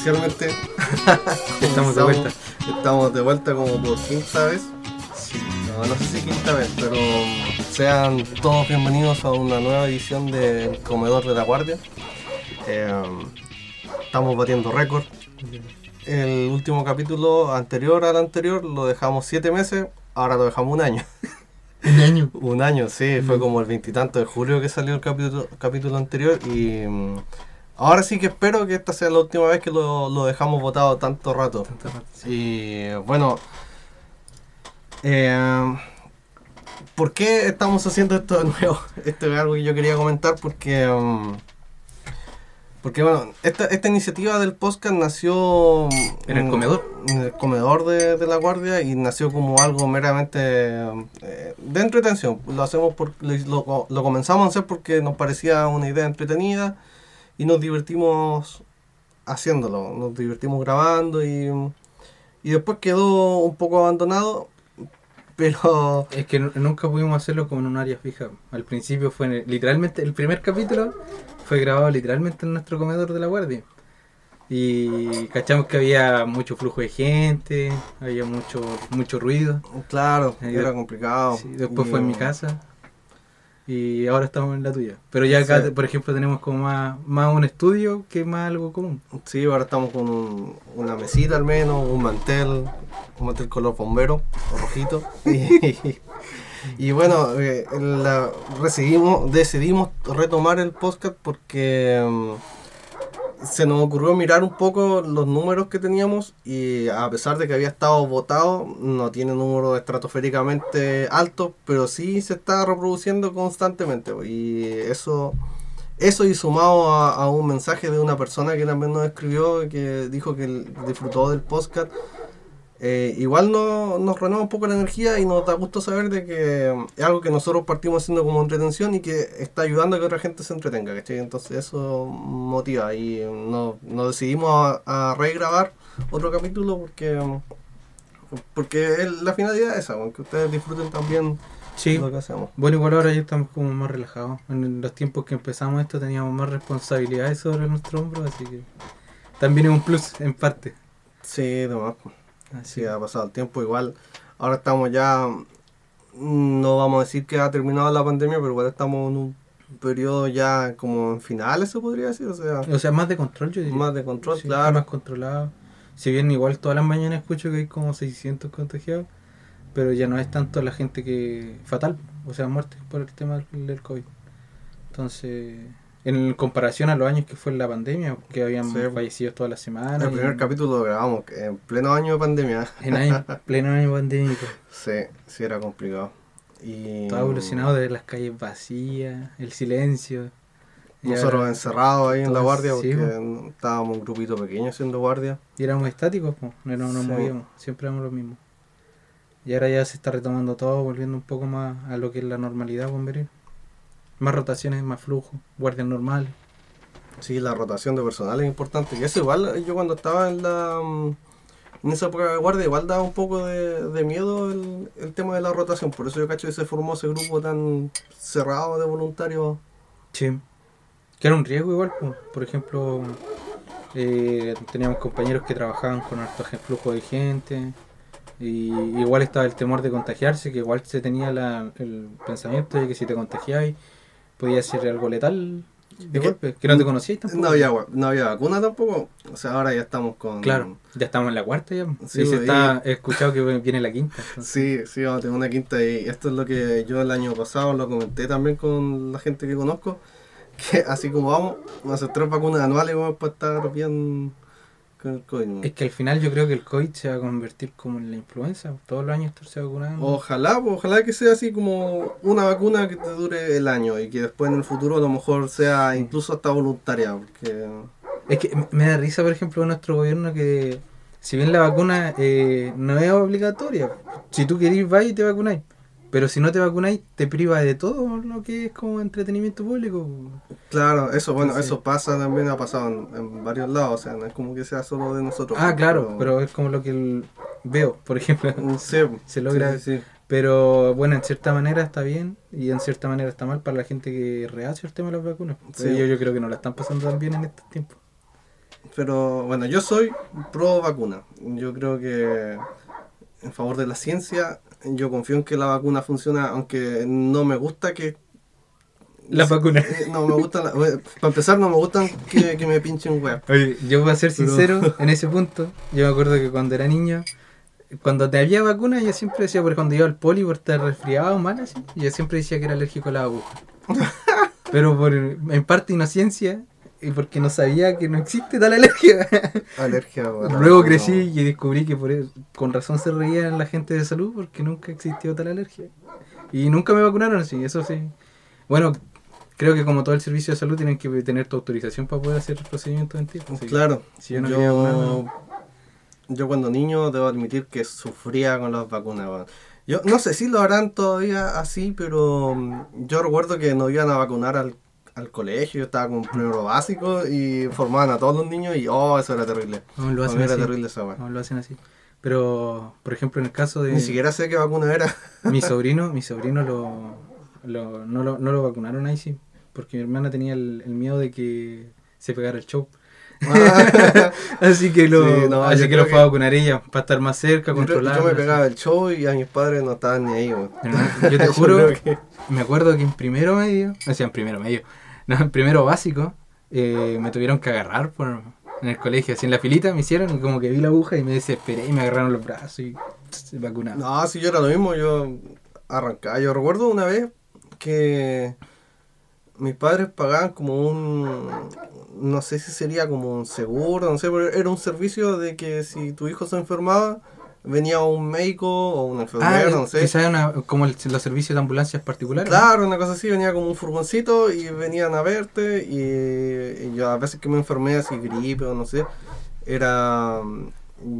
oficialmente. Estamos de vuelta. Estamos de vuelta como por quinta vez. No, no sé si quinta vez, pero sean todos bienvenidos a una nueva edición del Comedor de la Guardia. Eh, estamos batiendo récord. El último capítulo anterior al anterior lo dejamos siete meses, ahora lo dejamos un año. Un año. Un año, sí, fue como el veintitanto de julio que salió el capítulo, capítulo anterior y mm, ahora sí que espero que esta sea la última vez que lo, lo dejamos votado tanto rato. Y bueno, eh, ¿por qué estamos haciendo esto de nuevo? Esto es algo que yo quería comentar porque... mm, porque bueno, esta, esta iniciativa del podcast nació En el mm, comedor. En el comedor de, de la guardia y nació como algo meramente eh, de entretención. Lo hacemos por, lo, lo comenzamos a hacer porque nos parecía una idea entretenida y nos divertimos haciéndolo. Nos divertimos grabando y, y después quedó un poco abandonado. Pero Es que nu- nunca pudimos hacerlo como en un área fija. Al principio fue en el- literalmente, el primer capítulo fue grabado literalmente en nuestro comedor de la guardia. Y cachamos que había mucho flujo de gente, había mucho mucho ruido. claro, Ahí era complicado. Sí, después Y, fue en mi casa. Y ahora estamos en la tuya. Pero ya acá, Sí. por ejemplo, tenemos como más, más un estudio que más algo común. Sí, ahora estamos con un- una mesita al menos, un mantel, un mantel color bombero, o rojito. Y, y bueno, eh, la- decidimos, decidimos retomar el podcast porque mm, se nos ocurrió mirar un poco los números que teníamos y a pesar de que había estado votado, no tiene números estratosféricamente altos, pero sí se está reproduciendo constantemente. Y eso... Eso y sumado a, a un mensaje de una persona que también nos escribió, que dijo que disfrutó del podcast, eh, igual no, nos renueva un poco la energía y nos da gusto saber de que es algo que nosotros partimos haciendo como entretención y que está ayudando a que otra gente se entretenga, ¿cachai? Entonces eso motiva y nos, nos decidimos a, a regrabar otro capítulo porque porque es la finalidad es esa, que ustedes disfruten también Sí. lo que hacemos. Bueno, igual ahora ya estamos como más relajados. En los tiempos que empezamos esto teníamos más responsabilidades sobre nuestro hombro, así que también es un plus en parte. Sí, demás. Así Sí, ha pasado el tiempo igual. Ahora estamos ya, mm, no vamos a decir que ha terminado la pandemia, pero igual estamos en un periodo ya como en finales, se podría decir. O sea, O sea, más de control, yo diría. más de control, Sí, claro. Más controlado. Si bien igual todas las mañanas escucho que hay como 600 contagiados, pero ya no es tanto la gente que fatal, o sea, muerte por el tema del COVID. Entonces, en comparación a los años que fue la pandemia, que habían Sí. fallecidos todas las semanas. El primer y- capítulo lo grabamos en pleno año de pandemia. En año, pleno año pandémico. Sí, sí era complicado. Y Todo evolucionado de las calles vacías, el silencio. Nosotros encerrados ahí en la guardia sí, porque estábamos un grupito pequeño haciendo guardia. Y éramos estáticos, po, no no nos Sí. movíamos, siempre éramos los mismos. Y ahora ya se está retomando todo, volviendo un poco más a lo que es la normalidad bomberil. Más rotaciones, más flujo, guardias normales. Sí, la rotación de personal es importante. Y eso igual, yo cuando estaba en la mm, en esa época de guardia, igual daba un poco de, de miedo el, el tema de la rotación. Por eso yo cacho que se formó ese grupo tan cerrado de voluntarios. Sí. Que era un riesgo igual, po. por ejemplo, eh, teníamos compañeros que trabajaban con alto flujo de gente. Y igual estaba el temor de contagiarse, que igual se tenía la- el pensamiento de que si te contagiabas podía ser algo letal de Es golpe, que no te conocías tampoco. No había, no había vacuna tampoco. O sea, ahora ya estamos con... Claro, ya estamos en la cuarta ya. Sí, Sí, se pues, está escuchado que viene la quinta. entonces. Sí, sí, vamos a tener una quinta y esto es lo que yo el año pasado lo comenté también con la gente que conozco, que así como vamos, vamos a hacer tres vacunas anuales vamos para estar bien con el COVID. ¿no? Es que al final yo creo que el COVID se va a convertir como en la influenza. Todos los años estarse vacunando. Ojalá, pues, ojalá que sea así como una vacuna que te dure el año y que después en el futuro a lo mejor sea incluso hasta voluntaria, porque Es que me- da risa, por ejemplo, nuestro gobierno que, si bien la vacuna eh, no es obligatoria, si tú querís, vas y te vacunáis. Pero si no te vacunáis, te priva de todo lo que es como entretenimiento público. claro, eso, bueno, Entonces- eso pasa también, ha pasado en, en varios lados, o sea, no es como que sea solo de nosotros. Ah, claro, pero es como lo que el- veo, por ejemplo. Sí, Se logra- sí, sí. Pero bueno, en cierta manera está bien y en cierta manera está mal para la gente que rehace el tema de las vacunas. Sí. Ellos yo creo que no la están pasando tan bien en estos tiempos. Pero bueno, yo soy pro vacuna. Yo creo que en favor de la ciencia, yo confío en que la vacuna funciona, aunque no me gusta que... La vacuna. Eh, No me gusta, la- para empezar no me gustan que, que me pinchen web. Oye, yo voy a ser Pero- sincero en ese punto. Yo me acuerdo que cuando era niño, cuando te había vacuna, yo siempre decía, porque cuando iba al poli por estar resfriado o mal, así, yo siempre decía que era alérgico a la aguja. Pero por, en parte inocencia y porque no sabía que no existe tal alergia. Alergia. bueno, Luego no. crecí y descubrí que por eso- con razón se reían la gente de salud porque nunca existió tal alergia. Y nunca me vacunaron así, eso sí. Bueno, creo que como todo el servicio de salud tienen que tener tu autorización para poder hacer el procedimiento así que- Claro, Si yo no yo, yo cuando niño debo admitir que sufría con las vacunas. weón. Yo no sé si lo harán todavía así, pero mm, yo recuerdo que nos iban a vacunar al, al colegio, yo estaba con primero básico y formaban a todos los niños y oh, eso era terrible. Aún lo hacen era terrible esa. Aún lo hacen así. Pero, por ejemplo, en el caso de Ni siquiera sé qué vacuna era. mi sobrino, mi sobrino lo, lo- no, lo, no lo vacunaron ahí sí, porque mi hermana tenía el, el miedo de que se pegara el show. así que lo, Sí, no, así que lo fue a vacunar ella para estar más cerca, controlar. yo me pegaba el show y a mis padres no estaban ni ahí. Yo te juro, que- me acuerdo que en primero medio, o sea, en primero medio, primero básico, eh, me tuvieron que agarrar por, en el colegio, así en la filita me hicieron y como que vi la aguja y me desesperé y me agarraron los brazos y se vacunaron. No, si yo era lo mismo, yo arrancaba. Yo recuerdo una vez que mis padres pagaban como un, no sé si sería como un seguro, no sé, pero era un servicio de que si tu hijo se enfermaba, venía un médico o un Ah, enfermero, no sé. quizás una- como el- los servicios de ambulancias particulares. Claro, una cosa así, venía como un furgoncito y venían a verte y, y yo a veces que me enfermé así gripe o no sé, era...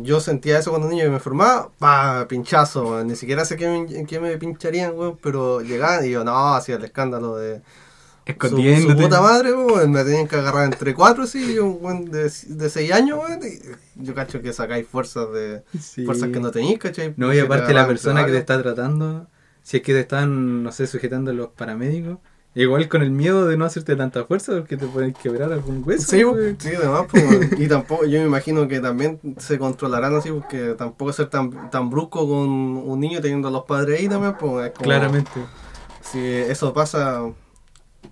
Yo sentía eso cuando niño y me enfermaba, pa, pinchazo, ni siquiera sé qué me, qué me pincharían, weón, pero llegaban y yo, no, hacía el escándalo de su, Escondiéndote. su puta madre, weón, me tenían que agarrar entre cuatro, sí, y un de, de seis años, weón, yo cacho que sacáis fuerzas de Sí. fuerzas que no tenéis, ¿cachai? No, y aparte la persona que te está tratando, si es que te están, no sé, sujetando los paramédicos, igual con el miedo de no hacerte tanta fuerza porque te pueden quebrar algún hueso. Sí, sí, además, pues, y tampoco, yo me imagino que también se controlarán así, porque tampoco ser tan, tan brusco con un niño teniendo a los padres ahí también, pues, es como- Claramente. Si eso pasa,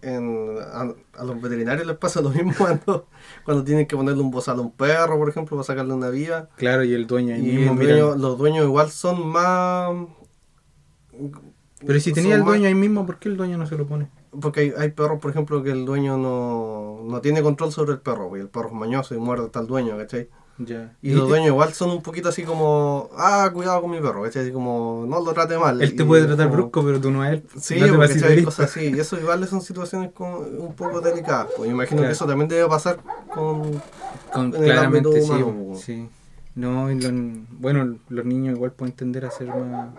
en, a, a los veterinarios les pasa lo mismo cuando, cuando tienen que ponerle un bozal a un perro, por ejemplo, para sacarle una vía. Claro, y el dueño ahí Y mismo el dueño- los dueños igual son más... Pero si tenía el más- dueño ahí mismo, ¿por qué el dueño no se lo pone? Porque hay, hay perros, por ejemplo, que el dueño no, no tiene control sobre el perro, y el perro es mañoso y muerde hasta el dueño, ¿cachai? Ya. Y los dueños igual son un poquito así como, ah, cuidado con mi perro, ¿cachai? Así como, no lo trate mal. Él te Y puede tratar como- brusco, pero tú no a él. Sí, no porque, de cosas así. Y eso igual son situaciones como un poco delicadas. Pues imagino Claro. que eso también debe pasar con... Con- en el ámbito claramente sí, sí. No, y los- bueno, los niños igual pueden tender a ser más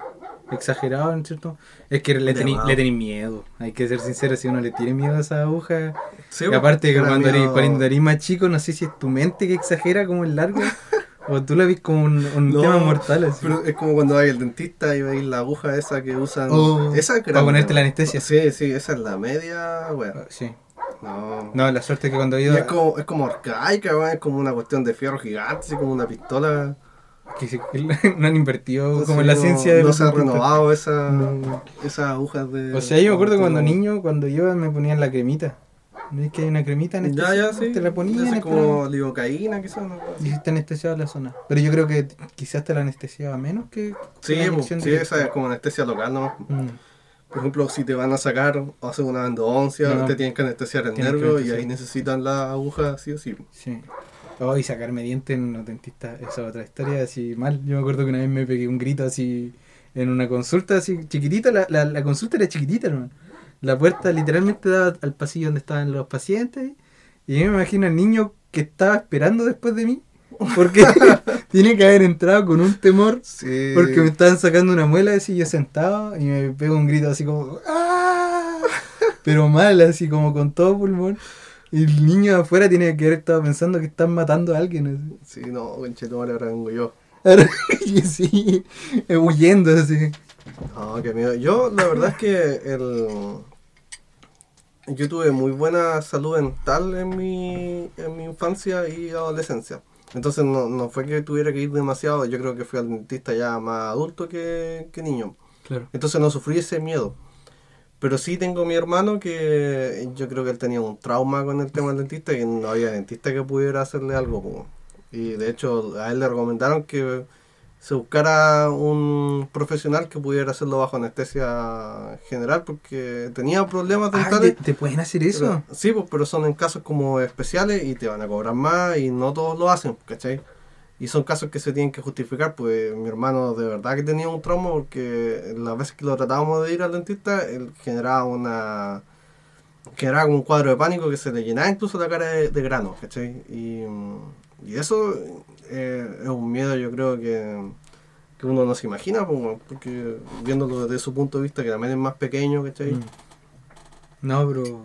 exagerados, ¿no es cierto? Es que le tenéis le miedo. Hay que ser sincero, si uno le tiene miedo a esa aguja. Sí, y aparte que cuando eres, cuando eres más chico, no sé si es tu mente que exagera como el largo, o tú la ves como un, un No, tema mortal así. Pero es como cuando vais al dentista y veis la aguja esa que usan. Oh, esa para ponerte la anestesia. Sí, sí, esa es la media, weón. Sí. No. No, la suerte es que cuando he Y ido... es como, es como arcaica, weón. Es como una cuestión de fierro gigante, así como una pistola. que se- no han invertido como en la no- ciencia de No se ha renovado esa, No. esas agujas de. O sea, yo me acuerdo que cuando niño, cuando yo me ponían la cremita. ¿Ves que hay una cremita en Ya, ya, sí. Te la ponían Esa es como lidocaína, quizás. ¿no? y te anestesiaba la zona. Pero yo creo que quizás te la anestesiaba menos que Sí, inyección sí, esa es como anestesia local, ¿no? Mm. Por ejemplo, si te van a sacar o hacer una endodoncia, No. te tienen que anestesiar el nervio y ahí necesitan la aguja sí o sí. Sí. Oh, y sacarme dientes en los dentistas, esa es otra historia así mal. Yo me acuerdo que una vez me pegué un grito así en una consulta así chiquitita, la, la, la consulta era chiquitita, hermano. La puerta literalmente daba al pasillo donde estaban los pacientes y yo me imagino al niño que estaba esperando después de mí. Porque tiene que haber entrado con un temor Sí. porque me estaban sacando una muela así yo sentado y me pego un grito así como ¡Ah! pero mal así como con todo pulmón y el niño de afuera tiene que haber estado pensando que están matando a alguien Sí, no, conchetumare, ahora vengo yo. así. sí eh, huyendo así No, qué miedo. Yo, la verdad es que el, yo tuve muy buena salud dental en mi, en mi infancia y adolescencia. Entonces no, no fue que tuviera que ir demasiado, yo creo que fui al dentista ya más adulto que, que niño. Claro. Entonces no sufrí ese miedo. Pero sí tengo mi hermano que yo creo que él tenía un trauma con el tema del dentista y no había dentista que pudiera hacerle algo. Y de hecho a él le recomendaron que se buscara un profesional que pudiera hacerlo bajo anestesia general porque tenía problemas Ah, dentales. ¿te, te pueden hacer eso? Pero- sí, pues, pero son en casos como especiales y te van a cobrar más y no todos lo hacen, ¿cachai? Y son casos que se tienen que justificar, pues mi hermano de verdad que tenía un trauma porque las veces que lo tratábamos de ir al dentista, él generaba una... generaba un cuadro de pánico que se le llenaba incluso la cara de, de grano, ¿cachai? Y, y eso eh, es un miedo yo creo que, que uno no se imagina, porque viéndolo desde su punto de vista, que también es más pequeño, ¿cachai? Mm. No, pero.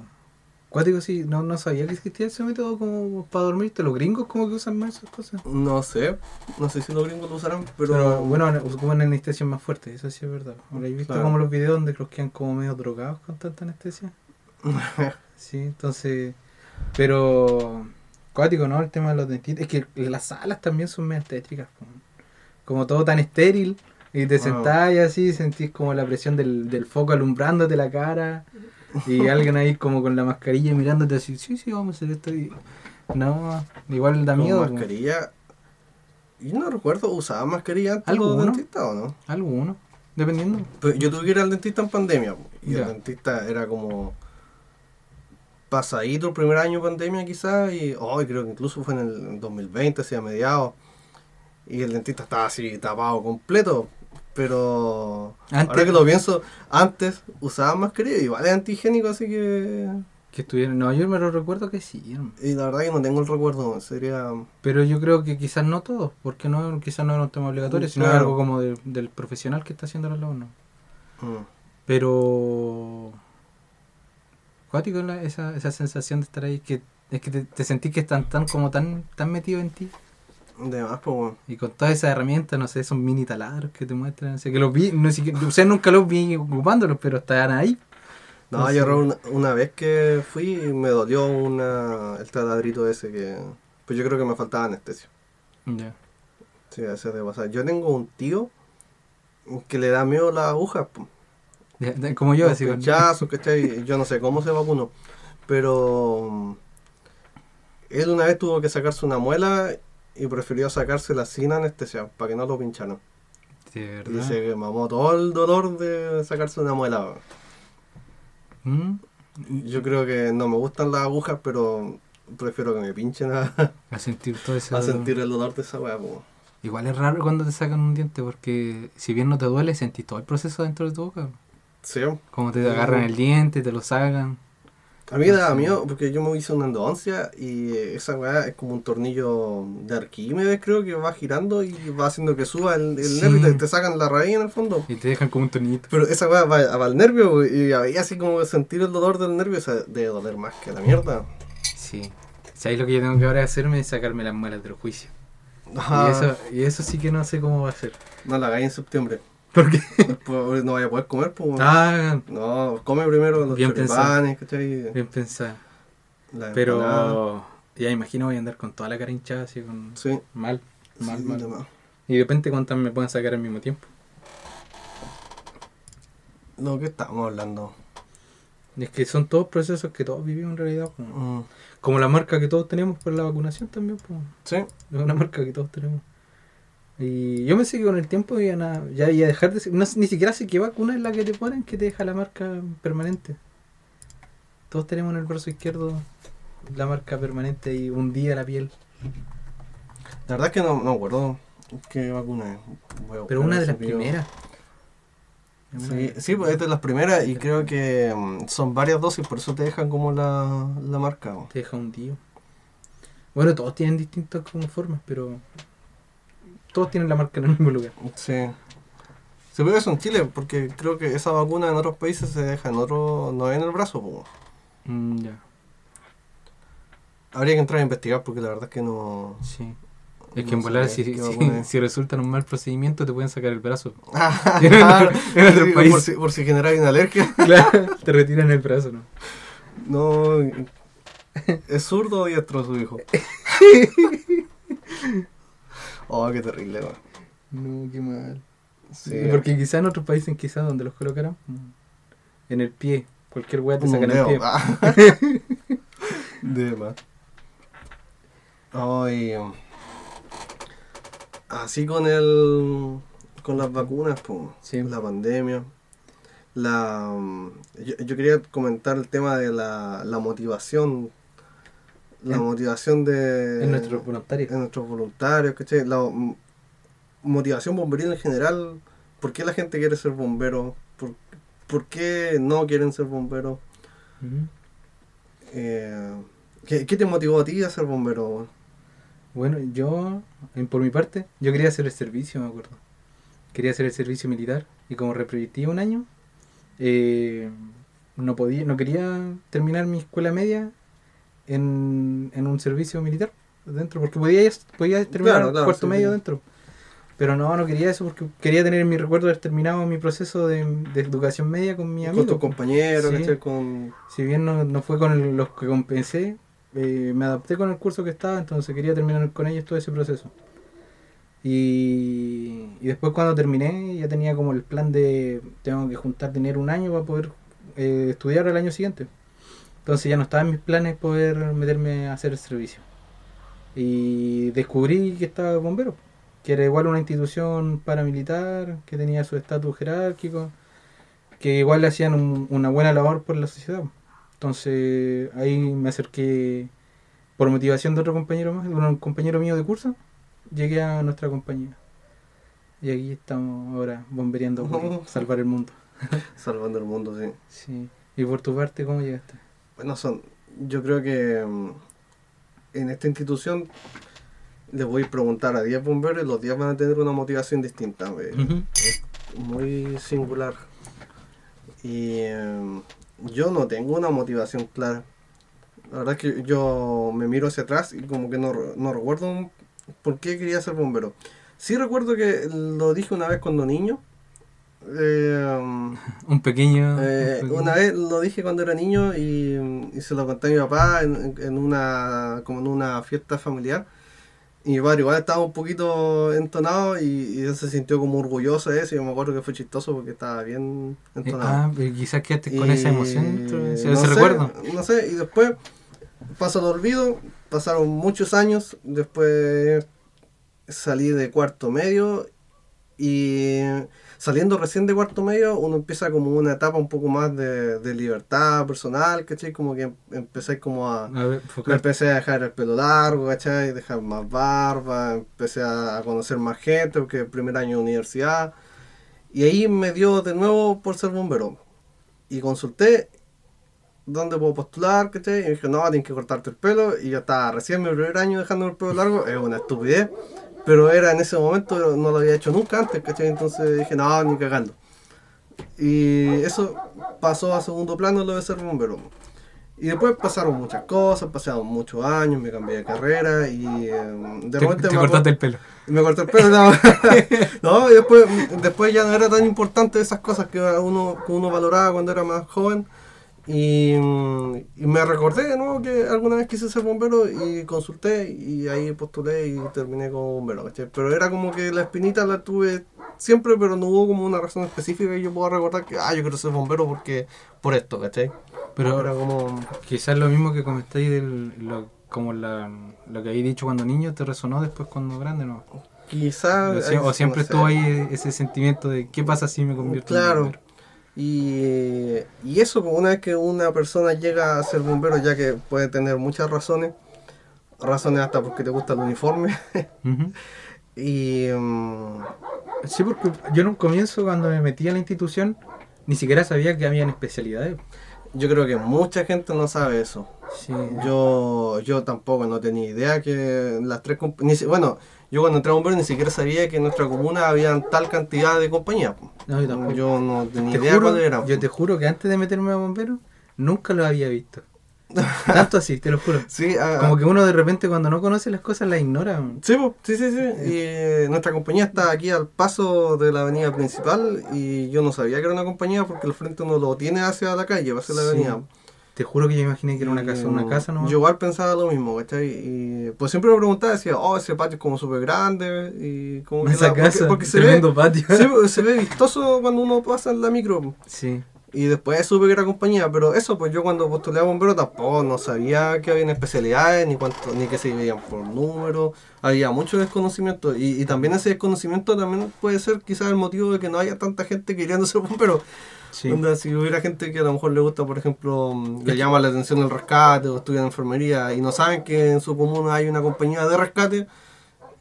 Cuático sí, no, no sabía que existía ese método como para dormirte. Los gringos como que usan más esas cosas. No sé, no sé si los gringos lo usarán, pero, Pero, bueno, ocupan anestesia más fuerte, eso sí es verdad. Ahora, ¿he visto Claro. como los videos donde los quedan como medio drogados con tanta anestesia? Sí, entonces. Pero. Cuático, ¿no? El tema de los dentistas. Es que las salas también son medio tétricas. Como todo tan estéril. Y te sentás y así sentís como la presión del, del foco alumbrándote la cara. Y alguien ahí como con la mascarilla mirándote así. Sí, sí, vamos a hacer esto. Y... No, igual da miedo. po. mascarilla. Yo no recuerdo, ¿usaban mascarilla antes los ¿Alguno? dentistas o no? Alguno, dependiendo. Pero yo tuve que ir al dentista en pandemia, y Ya. el dentista era como pasadito el primer año de pandemia quizás, y hoy creo que incluso fue en el 2020, así a mediados, y el dentista estaba así tapado completo, pero Antes- ahora que lo pienso, antes usaban mascarilla, igual es antigénico, así que... Que estuvieron. No, yo me lo recuerdo que sí. hermano. Y la verdad que no tengo el recuerdo, sería... Pero yo creo que quizás no todos, porque no quizás no es un tema obligatorio, sino Claro. algo como de- del profesional que está haciendo los alumnos. mm, Pero. Cuático la- esa, esa sensación de estar ahí, que es que te, te sentís que están tan como tan, tan metidos en ti. de más, pues bueno. Y con todas esas herramientas, no sé, esos mini taladros que te muestran, no sé, que los vi, no sé, o sea, nunca los vi ocupándolos, pero están ahí. No, No yo una, una vez que fui me dolió una, el taladrito ese que... Pues yo creo que me faltaba anestesia. Ya. Sí, ese debe pasar. Yo tengo un tío que le da miedo las agujas. Como yo, así pinchazos, ¿cachai? Yo no sé cómo se vacunó. Pero... mm, Él una vez tuvo que sacarse una muela y prefirió sacársela sin anestesia para que no lo pincharan. De Y verdad. dice que mamó todo el dolor de sacarse una muela. ¿Mm? Yo creo que no me gustan las agujas, pero prefiero que me pinchen a, A sentir todo eso. a sentir el dolor de esa weá. Igual es raro cuando te sacan un diente porque si bien no te duele, sentís todo el proceso dentro de tu boca. Sí. Como te agarran el diente, te lo sacan. A mí me daba miedo porque yo me hice una endodoncia y esa weá es como un tornillo de Arquímedes, creo que va girando y va haciendo que suba el, el Sí. nervio y te, te sacan la raíz en el fondo. Y te dejan como un tornillito. Pero esa weá va, va al nervio y había así como sentir el dolor del nervio, o sea, debe doler más que la mierda. Sí. ¿Sabes lo que yo tengo que ahora hacerme? Es sacarme las muelas del juicio. Ah, Y, eso, y eso sí que no sé cómo va a ser. No la hagáis en septiembre. ¿Por qué? Después no vaya a poder comer, pues. Ah, No, come primero los Bien choripanes, ¿cachai? bien pensado. La empanada. Pero ya imagino voy a andar con toda la cara hinchada así con... Sí, Mal, mal, sí, mal. demás. Y de repente cuántas me pueden sacar al mismo tiempo. Lo que estamos hablando. Es que son todos procesos que todos vivimos en realidad. Como, Mm, como la marca que todos tenemos por la vacunación también. Pues. Sí, Es una marca que todos tenemos. Y yo pensé que con el tiempo iban a, ya iba a dejar de ser, no, ni siquiera sé qué vacuna es la que te ponen que te deja la marca permanente. Todos tenemos en el brazo izquierdo la marca permanente y hundida la piel. la verdad es que no, no me acuerdo qué vacuna es. Pero una de las primeras. Sí, sí, pues es de las primeras y creo que mm, son varias dosis, por eso te dejan como la, la marca. ¿no? Te deja hundido. Bueno, todos tienen distintas como formas, pero todos tienen la marca en el mismo lugar. Sí. Se puede eso en Chile, porque creo que esa vacuna en otros países se deja en otro, no en el brazo. Mm, ya, Habría que entrar a investigar porque la verdad es que no... sí. Es que No en volar, si, si, resulta en un mal procedimiento, te pueden sacar el brazo. Ah, En otro- en otro Sí, país. Por si, por si generáis una alergia. Claro, te retiran el brazo, ¿no? No. ¿Es zurdo o diestro su hijo? Oh, qué terrible, weón. No, qué mal. Sí. Porque quizás en otros países, quizás donde los colocaran, en el pie. Cualquier weá te sacan el pie. Ah. De más. Ay, um, así con el con las vacunas, pues, Sí. la pandemia. La, um, yo, yo quería comentar el tema de la, la motivación. La En- motivación de En nuestros voluntarios. en nuestros voluntarios, ¿cachai? La motivación bomberil en general. ¿Por qué la gente quiere ser bombero? ¿Por, por qué no quieren ser bomberos? Eh, ¿qué, qué te motivó a ti a ser bombero? Bueno, yo, por mi parte, yo quería hacer el servicio, me acuerdo. Quería hacer el servicio militar y como repetí un año, eh, no podía, no quería terminar mi escuela media en, en un servicio militar dentro, porque podía, podía terminar Claro, claro, cuarto sí, medio sí. dentro. Pero no, no quería eso porque quería tener en mi recuerdo de haber terminado mi proceso de, de educación media con mi Con amigo. tus compañeros, Sí. Con... Si bien no, no fue con el- los que compensé, eh, me adapté con el curso que estaba, entonces quería terminar con ellos todo ese proceso. Y, y después cuando terminé ya tenía como el plan de tengo que juntar dinero un año para poder eh, estudiar el año siguiente. Entonces ya no estaba en mis planes poder meterme a hacer el servicio. Y descubrí que estaba bombero, que era igual una institución paramilitar, que tenía su estatus jerárquico, que igual le hacían un- una buena labor por la sociedad. Entonces ahí me acerqué por motivación de otro compañero más, de un compañero mío de curso, llegué a nuestra compañía. Y aquí estamos ahora bombereando por salvar el mundo. Salvando el mundo, sí. Sí. Y por tu parte, ¿cómo llegaste? Bueno, son, yo creo que mm, en esta institución les voy a preguntar a 10 bomberos y los 10 van a tener una motivación distinta. eh, Ujú. muy singular. Y eh, yo no tengo una motivación clara. La verdad es que yo me miro hacia atrás y como que no, no recuerdo por qué quería ser bombero. Sí recuerdo que lo dije una vez cuando niño. Eh, Un pequeño... eh, un pequeño- una vez lo dije cuando era niño y, y se lo conté a mi papá en, en una como en una fiesta familiar. Y mi padre igual estaba un poquito entonado y, y él se sintió como orgulloso de eso. Y yo me acuerdo que fue chistoso porque estaba bien Eh, entonado. ah, pero quizás quedaste con Y esa emoción, ese, no recuerdo. No sé, y después pasó el olvido, pasaron muchos años, después salí de cuarto medio y saliendo recién de cuarto medio uno empieza como una etapa un poco más de, de libertad personal, ¿cachai? Como que empecé como a... A ver, Me enfocar- empecé a dejar el pelo largo, ¿cachai? Dejar más barba, empecé a conocer más gente, porque el primer año de universidad. Y ahí me dio de nuevo por ser bombero. Y consulté dónde puedo postular, ¿cachai? Y me dije, no, tienes que cortarte el pelo. Y yo estaba recién mi primer año dejando el pelo largo, es una estupidez. Pero era en ese momento, no lo había hecho nunca antes, ¿cachai? Entonces dije, no, ni cagando. Y eso pasó a segundo plano lo de ser bombero. Y después pasaron muchas cosas, pasaron muchos años, me cambié de carrera y eh, de te, repente te me cortaste el pelo. me corté el pelo, no. No, y después, después ya no era tan importante esas cosas que uno, que uno valoraba cuando era más joven. Y, mm, y me recordé de nuevo que alguna vez quise ser bombero y consulté y ahí postulé y terminé como bombero, ¿cachai? Pero era como que la espinita la tuve siempre, pero no hubo como una razón específica y yo puedo recordar que, ah, yo quiero ser bombero porque por esto, ¿cachai? Pero era como... quizás lo mismo que comentáis del, lo, como la, lo que habéis dicho cuando niño te resonó después cuando grande, ¿no? Quizás... O, sie- o siempre estuvo ahí ese sentimiento de qué pasa si me convierto en Claro. bombero? Y, y eso, como una vez que una persona llega a ser bombero, ya que puede tener muchas razones, razones hasta porque te gusta el uniforme, y mm, Sí, porque yo en un comienzo cuando me metí a la institución ni siquiera sabía que habían especialidades. yo creo que mucha gente no sabe eso. Sí. Yo, yo tampoco no tenía idea que las tres ni si- bueno, yo cuando entré a bombero ni siquiera sabía que en nuestra comuna habían tal cantidad de compañías. No, yo tampoco. Yo no tenía te idea juro, cuáles eran. yo te juro que antes de meterme a bombero nunca lo había visto. Tanto así, te lo juro. Sí, ah, Como que uno de repente cuando no conoce las cosas las ignora. Sí, sí, sí, sí. Y eh, nuestra compañía está aquí al paso de la avenida principal y yo no sabía que era una compañía porque el frente uno lo tiene hacia la calle, hacia la Sí. avenida. Te juro que yo imaginé que era una casa, una casa, ¿no? Yo igual pensaba lo mismo, ¿cachai? Y pues siempre me preguntaba, decía, oh, ese patio es como súper grande y como que Esa la- casa, porque, porque se ve, patio. se ve vistoso cuando uno pasa en la micro. Sí. Y después supe que era compañía, pero eso, pues yo cuando postulé a bombero tampoco no sabía que había especialidades, ni cuánto, ni que se veían por número, había mucho desconocimiento, y, y también ese desconocimiento también puede ser quizás el motivo de que no haya tanta gente queriendo ser bombero. Sí. Onda, si hubiera gente que a lo mejor le gusta, por ejemplo, le llama la atención el rescate o estudia en enfermería y no saben que en su comuna hay una compañía de rescate,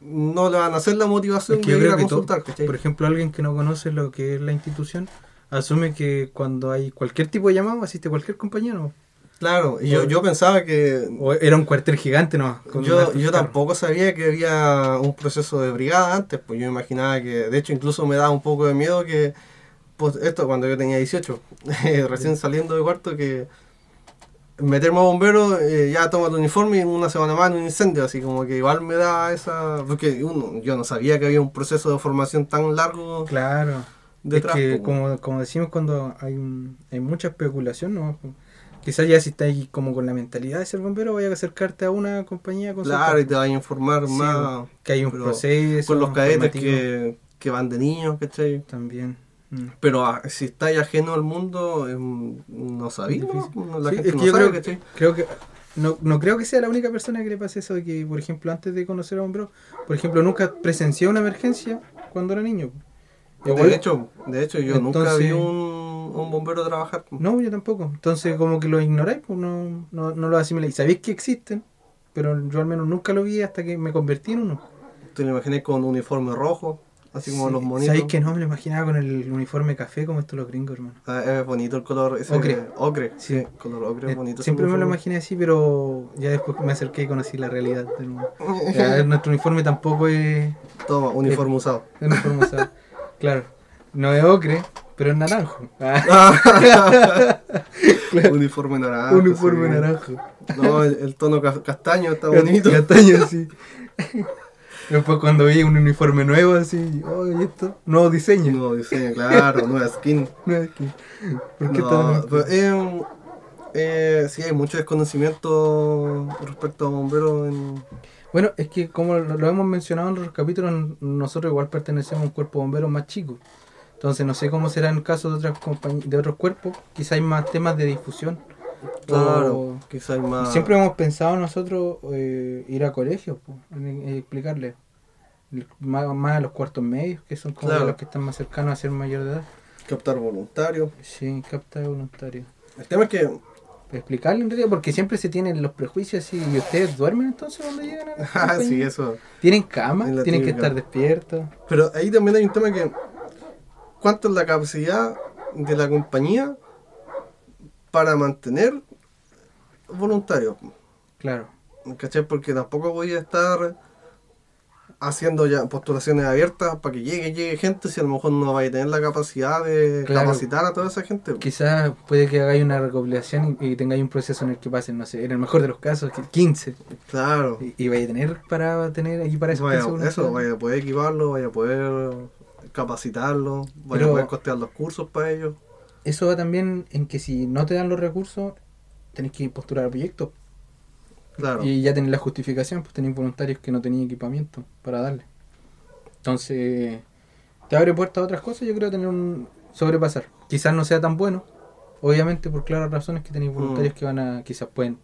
no le van a hacer la motivación Es que de ir a consultar, por ejemplo, alguien que no conoce lo que es la institución asume que cuando hay cualquier tipo de llamado asiste cualquier compañero. Claro, y yo, yo pensaba que O era un cuartel gigante, ¿no? Yo, yo tampoco sabía que había un proceso de brigada antes, pues yo imaginaba que, de hecho incluso me daba un poco de miedo que, pues esto cuando yo tenía 18, recién saliendo de cuarto, que meterme a bombero, eh, ya toma el uniforme y en una semana más en un incendio, así como que igual me da esa, porque uno, yo no sabía que había un proceso de formación tan largo Claro. detrás. es que, como, como decimos, cuando hay, un- hay mucha especulación, ¿no? Quizás ya si estás ahí como con la mentalidad de ser bombero, vaya a acercarte a una compañía con Claro, y te vas a informar Sí, más que hay un proceso. con los cadetes que, que van de niños, ¿cachai? También. Pero ah, si estáis ajeno al mundo, no gente es que no yo sabe, creo- ¿cachai? Creo que no, no creo que sea la única persona que le pase eso de que, por ejemplo, antes de conocer a bombero, por ejemplo, nunca presencié una emergencia cuando era niño. Igual- De hecho, de hecho yo nunca vi un, un bombero trabajar. no, yo tampoco. Entonces, como que lo ignoráis, pues no, no, no lo asimiláis. Sabéis que existen, pero yo al menos nunca lo vi hasta que me convertí en uno. Te lo imaginé con un uniforme rojo, así como Sí, los monitos. Sabéis que no me lo imaginaba con el uniforme café como estos los gringos, hermano. Ah, es bonito el color ese. Ocre. Ocre, Sí. sí. Color ocre, es Eh, bonito. Siempre me lo imaginé así, pero ya después me acerqué y conocí la realidad de nuevo. Ya, nuestro uniforme tampoco es, Toma, uniforme usado. es uniforme, o sea, claro, no es ocre, pero es naranjo. uniforme naranja. uniforme sí. naranjo. No, el, el tono ca- castaño está bonito. Castaño, sí. Después cuando vi un uniforme nuevo así, oh, ¿y esto? Nuevo diseño. Nuevo diseño, claro, nueva skin. Es que- ¿Por qué No, pero, eh, eh, sí, hay mucho desconocimiento respecto a bomberos en, Bueno, es que como lo, hemos mencionado en los capítulos, nosotros igual pertenecemos a un cuerpo de bomberos más chico. Entonces no sé cómo será en el caso de otras de otros cuerpos. Quizá hay más temas de difusión. Claro, quizás hay más. Siempre hemos pensado nosotros eh, ir a colegios, en explicarle. Más, más a los cuartos medios, que son como Claro. los que están más cercanos a ser mayor de edad. captar voluntarios. Sí, capta de voluntario. El tema es que. Explicarle en realidad, porque siempre se tienen los prejuicios. ¿Y ustedes duermen entonces cuando llegan a la Ah, sí, eso. ¿Tienen cama? ¿Tienen que estar despiertos? Pero ahí también hay un tema que. ¿Cuánto es la capacidad de la compañía para mantener voluntarios? Claro. ¿Cachai? Porque tampoco voy a estar haciendo ya postulaciones abiertas para que llegue, llegue gente si a lo mejor no vaya a tener la capacidad de Claro. capacitar a toda esa gente. Quizás puede que hagáis una recopilación y, y tengáis un proceso en el que pasen, no sé, en el mejor de los casos, que 15. Claro. Y, y vais a tener para tener aquí para esos Vaya, 15 eso, vaya a poder equiparlo, vaya a poder capacitarlo, vaya Pero- a poder costear los cursos para ellos. Eso va también en que si no te dan los recursos, tenés que postular proyectos. Claro. Y ya tenés la justificación, pues tenéis voluntarios que no tenían equipamiento para darle. Entonces, te abre puertas a otras cosas, yo creo tener un sobrepasar. Quizás no sea tan bueno, obviamente por claras razones que tenéis voluntarios Mm. que van a, quizás pueden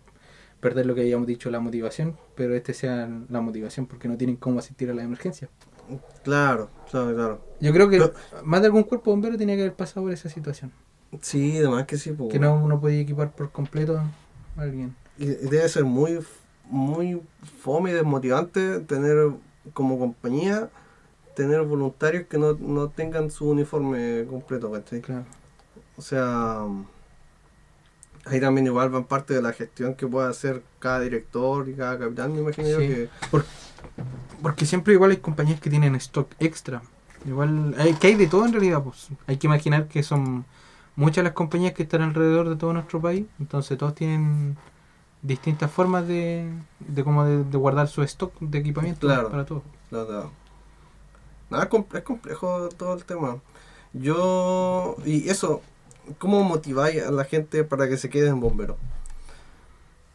perder lo que habíamos dicho, la motivación, pero este sea la motivación porque no tienen cómo asistir a la emergencia. Claro, claro, claro. Yo creo que Pero- más de algún cuerpo bombero tenía que haber pasado por esa situación. Sí, además que sí. pues, Que no, no podía equipar por completo a alguien. Y debe ser muy, muy fome y desmotivante tener como compañía, tener voluntarios que no, no tengan su uniforme completo, ¿cachai? Claro. O sea, ahí también igual van parte de la gestión que puede hacer cada director y cada capitán, me imagino yo que... Porque siempre igual hay compañías que tienen stock extra. Igual hay, que hay de todo en realidad. Pues. Hay que imaginar que son muchas las compañías que están alrededor de todo nuestro país. Entonces todos tienen distintas formas de, de como de, de guardar su stock de equipamiento Claro. para todos. La verdad. Nada, es com- es complejo todo el tema. Yo, y eso, ¿cómo motiváis a la gente para que se quede en bombero?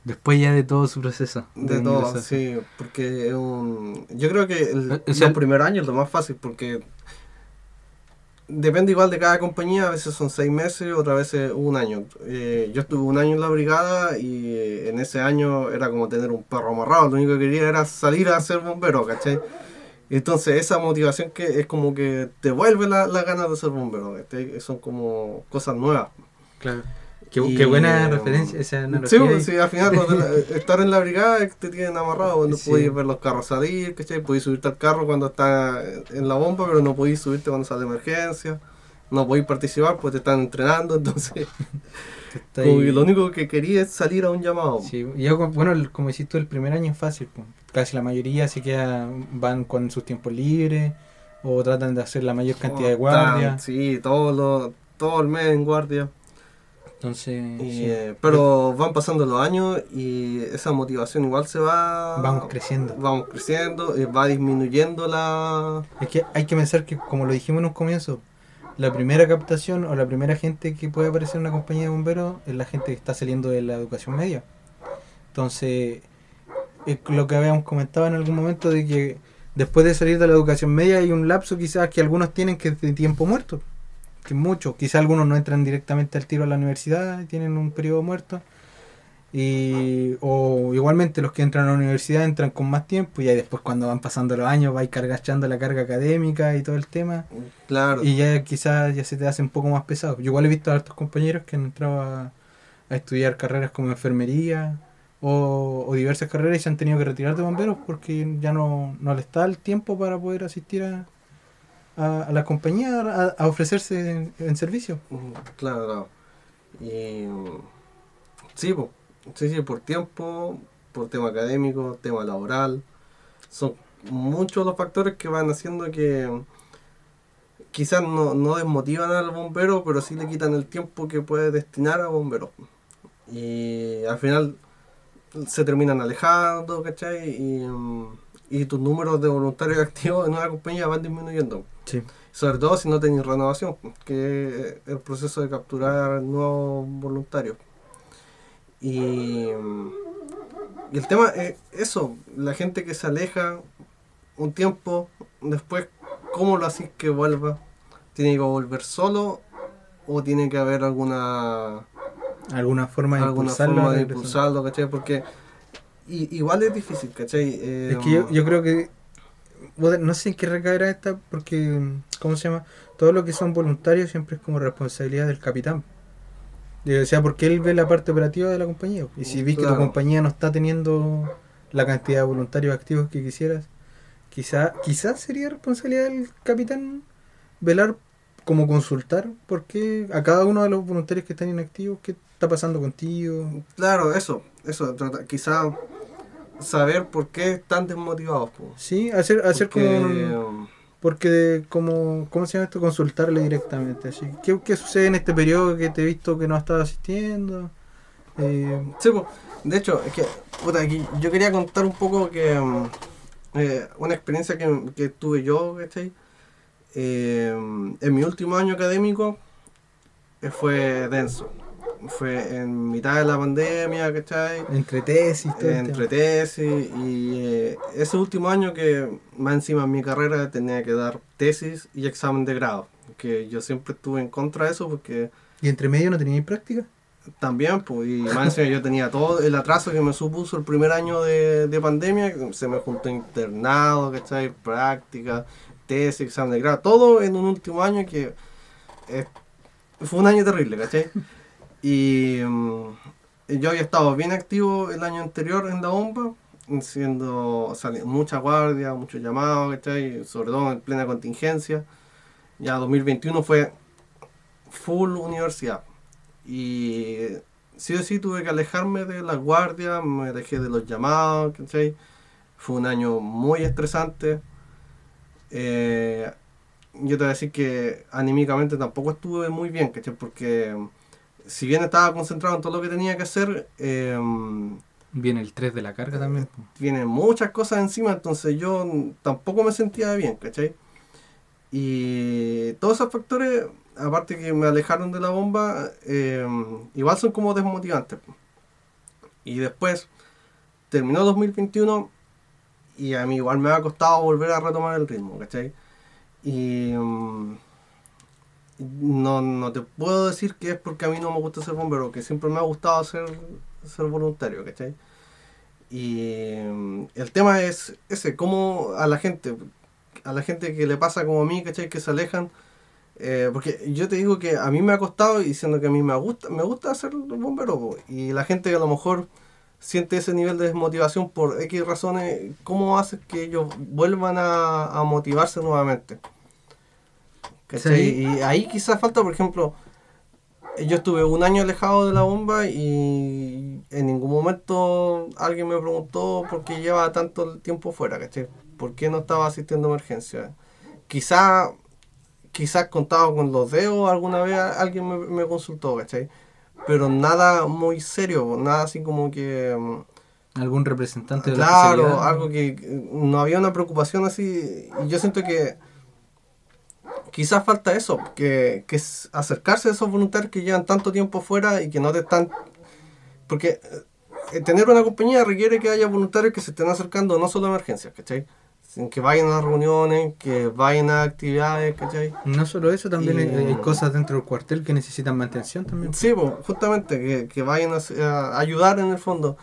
Después ya de todo su proceso. De todo, ingreso. sí, porque es un... Yo creo que el, O sea, los primeros años es lo más fácil, porque depende igual de cada compañía, a veces son seis meses, otras veces un año. Eh, yo estuve un año en la brigada y eh, en ese año era como tener un perro amarrado, lo único que quería era salir a ser bombero, ¿cachai? Entonces esa motivación que es como que te vuelve la, la ganas de ser bombero, ¿cachai? Son como cosas nuevas. Claro. Qué, Y, qué buena eh, referencia esa Sí, analogía. pues, sí, al final de la- estar en la brigada que te tienen amarrado, no Sí. podéis ver los carros salir, ¿cachai? Podéis subirte al carro cuando está en la bomba, pero no podéis subirte cuando sale emergencia, no podéis participar porque te están entrenando, entonces como que lo único que quería es salir a un llamado. Sí, yo, bueno, el- como hiciste tú, el primer año es fácil. po. Casi la mayoría se queda, van con sus tiempos libres o tratan de hacer la mayor cantidad de Oh, guardias. Sí, todo, lo, todo el mes en guardia. Entonces, Y, sí, eh, pero van pasando los años y esa motivación igual se va... vamos creciendo. Vamos creciendo, eh, va disminuyendo la... Es que hay que pensar que, como lo dijimos en un comienzo, la primera captación o la primera gente que puede aparecer en una compañía de bomberos es la gente que está saliendo de la educación media. Entonces, es lo que habíamos comentado en algún momento de que después de salir de la educación media hay un lapso quizás que algunos tienen que es de tiempo muerto. Que mucho. Quizás algunos no entran directamente al tiro a la universidad y tienen un periodo muerto. Y, o igualmente los que entran a la universidad entran con más tiempo y ahí después cuando van pasando los años vais cargachando la carga académica y todo el tema Claro. y ya quizás ya se te hace un poco más pesado. Yo igual he visto a hartos compañeros que han entrado a, a estudiar carreras como enfermería o, o diversas carreras y se han tenido que retirar de bomberos porque ya no, no les está el tiempo para poder asistir a, a, a la compañía a, ofrecerse en, servicio. Claro, claro. Y, mm, sí, po. sí, sí, por tiempo, por tema académico, tema laboral. Son muchos los factores que van haciendo que mm, quizás no, no desmotivan al bombero, pero sí le quitan el tiempo que puede destinar a bomberos. Y al final se terminan alejando, ¿cachai? Y, mm, y tus números de voluntarios activos en una compañía van disminuyendo. Sí. Sobre todo si no tenéis renovación, que es el proceso de capturar nuevos voluntarios. Y, y el tema es eso, la gente que se aleja un tiempo, después, ¿cómo lo haces que vuelva? ¿Tiene que volver solo o tiene que haber alguna, Alguna forma de alguna impulsarlo. forma de impulsarlo, ¿cachai? Porque i- igual es difícil, ¿cachai? Eh, Es que yo, yo creo que. No sé en qué recaerá esta, porque. ¿Cómo se llama? Todo lo que son voluntarios siempre es como responsabilidad del capitán. Eh, O sea, porque él ve la parte operativa de la compañía. Y si ves que tu compañía no está teniendo la cantidad de voluntarios activos que quisieras, quizá, quizás sería responsabilidad del capitán velar como consultar porque a cada uno de los voluntarios que están inactivos, qué está pasando contigo. Claro, eso, eso, trata- quizá saber por qué están desmotivados. po. Sí, hacer, hacer Porque, como... un- Porque como, ¿cómo se llama esto? Consultarle directamente. Así, ¿qué, ¿Qué sucede en este periodo que te he visto que no has estado asistiendo? Eh, sí, po. de hecho, es que, puta, aquí yo quería contar un poco que mm, eh, una experiencia que, que tuve yo, ¿cachai? Eh, en mi último año académico eh, fue denso. Fue en mitad de la pandemia, ¿cachai? entre tesis, todo entre tesis y eh, ese último año que más encima en mi carrera tenía que dar tesis y examen de grado que yo siempre estuve en contra de eso porque ¿Y entre medio no teníais práctica? también pues y más encima yo tenía todo el atraso que me supuso el primer año de, de pandemia se me juntó internado ¿cachai? práctica tesis examen de grado todo en un último año que eh, fue un año terrible ¿cachai? Y mm, yo había estado bien activo el año anterior en la bomba, siendo o sea, mucha guardia, muchos llamados, sobre todo en plena contingencia. Ya 2021 fue full universidad. Y sí o sí tuve que alejarme de las guardias, me alejé de los llamados, ¿cachai? Fue un año muy estresante. Eh, yo te voy a decir que anímicamente tampoco estuve muy bien, ¿cachai? Porque si bien estaba concentrado en todo lo que tenía que hacer, eh, Viene el 3 de la carga también. vienen muchas cosas encima, entonces yo tampoco me sentía bien, ¿cachai? Y todos esos factores, aparte que me alejaron de la bomba, eh, igual son como desmotivantes. Y después terminó 2021 y a mí igual me ha costado volver a retomar el ritmo, ¿cachai? Y mm, no, no te puedo decir que es porque a mí no me gusta ser bombero, que siempre me ha gustado ser, ser voluntario, ¿cachai? Y mm, el tema es ese, cómo a la gente, a la gente que le pasa como a mí, ¿cachai? Que se alejan. eh, porque yo te digo que a mí me ha costado y diciendo que a mí me gusta, me gusta ser bombero. Y la gente que a lo mejor siente ese nivel de desmotivación por X razones, ¿cómo hace que ellos vuelvan a motivarse nuevamente? ¿Cachai? Y ahí quizás falta, por ejemplo, yo estuve un año alejado de la bomba y en ningún momento alguien me preguntó por qué lleva tanto tiempo fuera, ¿cachai? ¿Por qué no estaba asistiendo a emergencia? Quizás quizás contado con los dedos alguna vez alguien me, me consultó, ¿cachai? Pero nada muy serio, nada así como que... mm, Algún representante de la Claro, algo que no había una preocupación así. Y yo siento que quizás falta eso, que, que es acercarse a esos voluntarios que llevan tanto tiempo fuera y que no te están... Porque eh, tener una compañía requiere que haya voluntarios que se estén acercando no solo a emergencias, ¿cachai? Que vayan a las reuniones, que vayan a actividades, ¿cachai? No solo eso, también Y- hay, hay cosas dentro del cuartel que necesitan mantención también. Sí, pues, justamente, que, que vayan a, a ayudar en el fondo.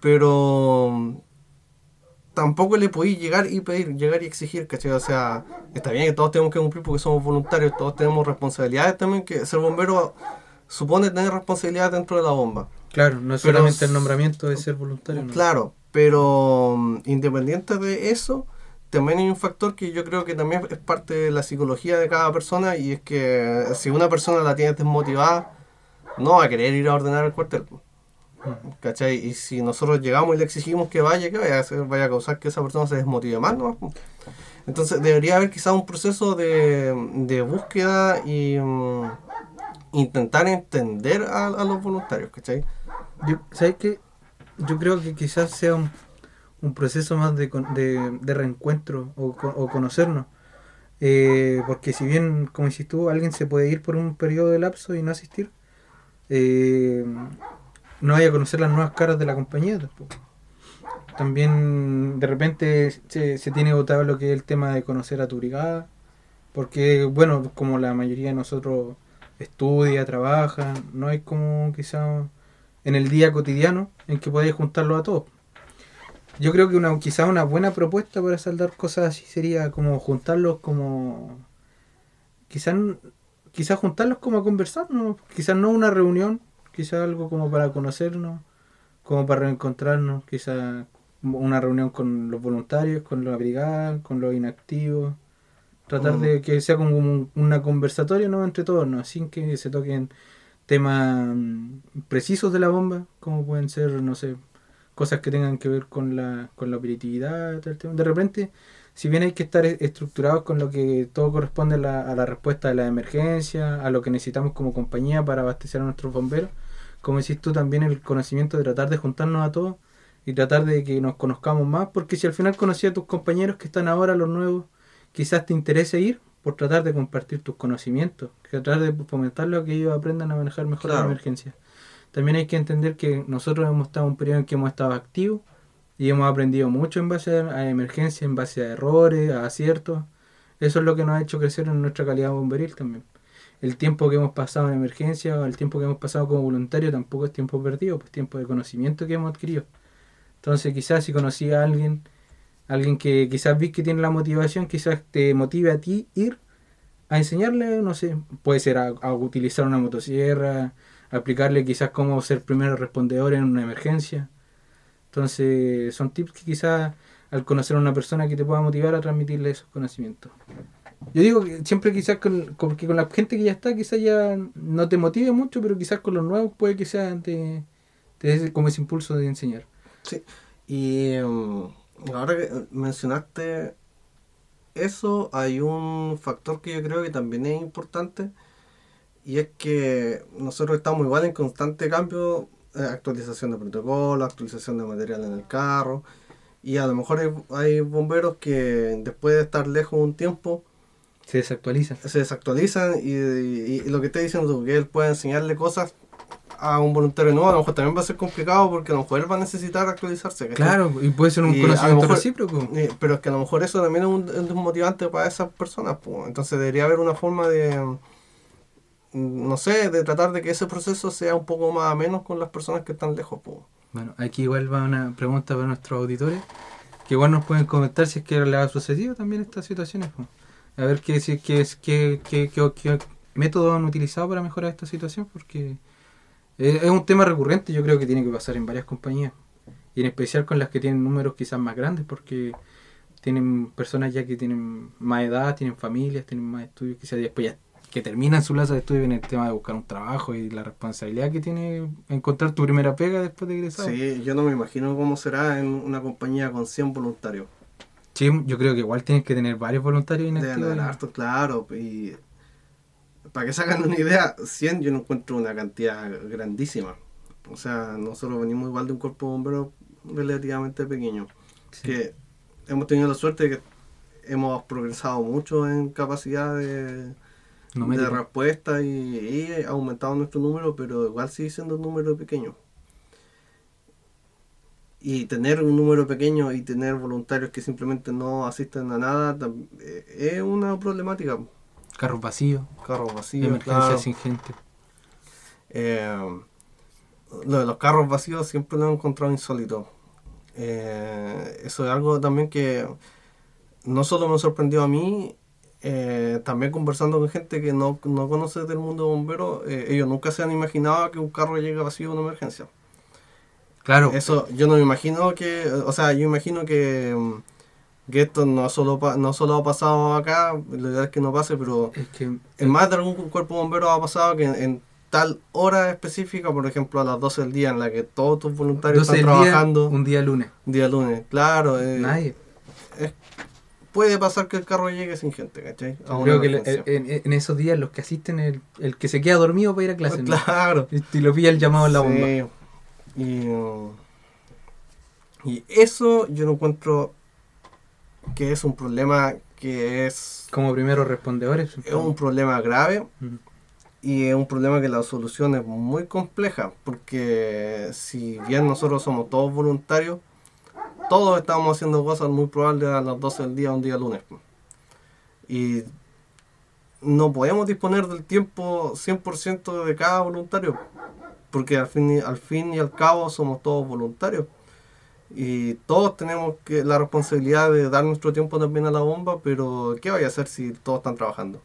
Pero tampoco le podéis llegar y pedir, llegar y exigir, ¿cachai? O sea, está bien que todos tenemos que cumplir porque somos voluntarios, todos tenemos responsabilidades también, que ser bombero supone tener responsabilidades dentro de la bomba. Claro, no es Pero solamente el nombramiento de ser voluntario. ¿no? Claro, pero mm, independiente de eso, también hay un factor que yo creo que también es parte de la psicología de cada persona y es que si una persona la tiene desmotivada, no va a querer ir a ordenar el cuartel. Y si nosotros llegamos y le exigimos que vaya, que vaya a hacer? Causar que esa persona se desmotive más, ¿no? Entonces debería haber quizás un proceso de, de búsqueda y mm, intentar entender a, los voluntarios, ¿cachai? Yo, ¿Sabes qué? Yo creo que quizás sea un, proceso más de, de, reencuentro o conocernos. Eh, porque si bien, como dices tú, alguien se puede ir por un periodo de lapso y no asistir, eh, no vaya a conocer las nuevas caras de la compañía tampoco. También de repente se, se tiene votado lo que es el tema de conocer a tu brigada, porque bueno, como la mayoría de nosotros estudia, trabaja, no hay como quizá en el día cotidiano en que podáis juntarlo a todos. Yo creo que una quizá una buena propuesta para saldar cosas así sería como juntarlos como quizás quizás juntarlos como a conversar, ¿no? quizás no una reunión, quizás algo como para conocernos, como para reencontrarnos, quizás una reunión con los voluntarios, con la brigada, con los inactivos, tratar de que sea como un- una conversatoria ¿no? entre todos, ¿no? sin que se toquen temas mm, precisos de la bomba, como pueden ser, no sé, cosas que tengan que ver con la, con la operatividad, de repente, si bien hay que estar e- estructurados con lo que todo corresponde a la, a la respuesta de la emergencia, a lo que necesitamos como compañía para abastecer a nuestros bomberos, como decís tú también el conocimiento de tratar de juntarnos a todos y tratar de que nos conozcamos más, porque si al final conocí a tus compañeros que están ahora, los nuevos, quizás te interese ir por tratar de compartir tus conocimientos, que tratar de fomentarlo a que ellos aprendan a manejar mejor la emergencia. También hay que entender que nosotros hemos estado en un periodo en que hemos estado activos y hemos aprendido mucho en base a, a emergencia, en base a errores, a aciertos. Eso es lo que nos ha hecho crecer en nuestra calidad bomberil también. El tiempo que hemos pasado en emergencia o el tiempo que hemos pasado como voluntario tampoco es tiempo perdido, pues tiempo de conocimiento que hemos adquirido. Entonces quizás si conocí a alguien, alguien que quizás vi que tiene la motivación, quizás te motive a ti ir a enseñarle, no sé, puede ser a, utilizar una motosierra, aplicarle quizás cómo ser primero respondedor en una emergencia. Entonces son tips que quizás al conocer a una persona que te pueda motivar a transmitirle esos conocimientos. Yo digo que siempre quizás con, con- que con la gente que ya está, quizás ya no te motive mucho, pero quizás con los nuevos puede que sea te, como ese impulso de enseñar. Sí. Y mm, ahora que mencionaste eso, hay un factor que yo creo que también es importante y es que nosotros estamos igual en constante cambio, eh, actualización de protocolo, actualización de material en el carro y a lo mejor hay bomberos que después de estar lejos un tiempo Se desactualiza. se desactualizan y, y- y lo que te dicen tú, que él puede enseñarle cosas a un voluntario nuevo, a lo mejor también va a ser complicado porque a lo mejor él va a necesitar actualizarse. ¿cachai? Claro, y puede ser un Y conocimiento mejor- recíproco. Eh, pero es que a lo mejor eso también es un, es un motivante para esas personas. pues. Entonces debería haber una forma de, mm, no sé, de tratar de que ese proceso sea un poco más ameno con las personas que están lejos. pues. Bueno, aquí igual va una pregunta para nuestros auditores, que igual nos pueden comentar si es que le ha sucedido también estas situaciones. po. A ver qué, qué, qué, qué, qué- métodos han utilizado para mejorar esta situación, porque es, un tema recurrente, yo creo que tiene que pasar en varias compañías, y en especial con las que tienen números quizás más grandes, porque tienen personas ya que tienen más edad, tienen familias, tienen más estudios, quizás después ya que terminan su plaza de estudio viene el tema de buscar un trabajo y la responsabilidad que tiene encontrar tu primera pega después de egresado. Sí, yo no me imagino cómo será en una compañía con 100 voluntarios. Sí, yo creo que igual tienes que tener varios voluntarios Deben inactivos. haber hartos, claro. Y para que se hagan una idea, 100 yo no encuentro una cantidad grandísima. O sea, nosotros venimos igual de un cuerpo de bomberos relativamente pequeño. Sí. Que hemos tenido la suerte de que hemos progresado mucho en capacidad de, respuesta y, y aumentado nuestro número, pero igual sigue siendo un número pequeño. Y tener un número pequeño y tener voluntarios que simplemente no asisten a nada eh, es una problemática. Carros vacíos, Carros vacíos, emergencias claro. sin gente. Eh, lo de los carros vacíos siempre lo he encontrado insólito. Eh, eso es algo también que no solo me sorprendió a mí, eh, también conversando con gente que no, no conoce del mundo bombero, eh, ellos nunca se han imaginado que un carro llegue vacío a una emergencia. Claro, Eso yo no me imagino que, o sea, yo imagino que, mm, que esto no solo, pa- no solo ha pasado acá, lo ideal es que no pase, pero es que en más de algún cuerpo bombero ha pasado que en, en tal hora específica, por ejemplo a las 12 del día, en la que todos tus voluntarios 12 están día, trabajando, un día lunes. día lunes, claro, eh, Nadie. puede pasar que el carro llegue sin gente, ¿cachai? Creo que emergencia. en, en esos días los que asisten, el, el que se queda dormido para ir a clase. ¿no? Claro. Y y lo pilla el llamado en la bomba. Y, uh, y eso yo no encuentro que es un problema que es, Como primeros respondedores. es un problema grave y es un problema que la solución es muy compleja porque si bien nosotros somos todos voluntarios, todos estamos haciendo cosas muy probables a las 12 del día, un día lunes. Y no podemos disponer del tiempo 100% de cada voluntario, porque al fin, y, al fin y al cabo somos todos voluntarios. Y todos tenemos que la responsabilidad de dar nuestro tiempo también a la bomba, pero ¿qué vaya a hacer si todos están trabajando?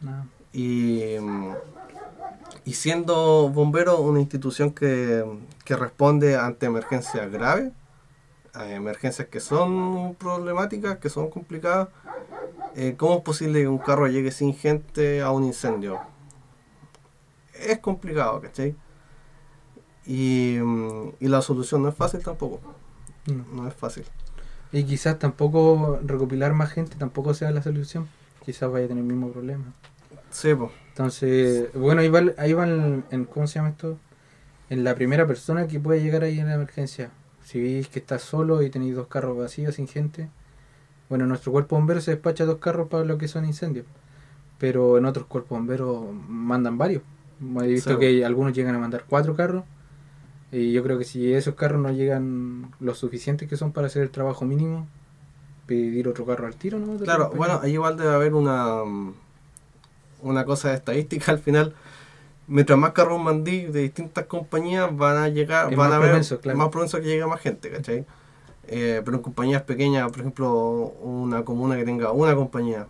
No. Y, y siendo bombero una institución que, que responde ante emergencias graves, a emergencias que son problemáticas, que son complicadas, eh, ¿cómo es posible que un carro llegue sin gente a un incendio? Es complicado, ¿cachai? Y, mm, y la solución no es fácil tampoco, No. no es fácil. Y quizás tampoco recopilar más gente tampoco sea la solución. Quizás vaya a tener el mismo problema. Sí, pues, Entonces, bueno, ahí va, ahí va en, ¿cómo se llama esto? En la primera persona que puede llegar ahí en la emergencia. Si veis que estás solo y tenéis dos carros vacíos sin gente, bueno, en nuestro cuerpo bombero se despacha dos carros para lo que son incendios. Pero en otros cuerpos bomberos mandan varios. He visto que algunos llegan a mandar cuatro carros. Y yo creo que si esos carros no llegan los suficientes que son para hacer el trabajo mínimo, pedir otro carro al tiro, ¿no? Claro, bueno, ahí igual debe haber una, una cosa de estadística al final. Mientras más carros mandí de distintas compañías van a llegar, Es van más a haber propenso, claro. más propenso que llegue más gente, ¿cachai? Eh, pero en compañías pequeñas, por ejemplo, una comuna que tenga una compañía,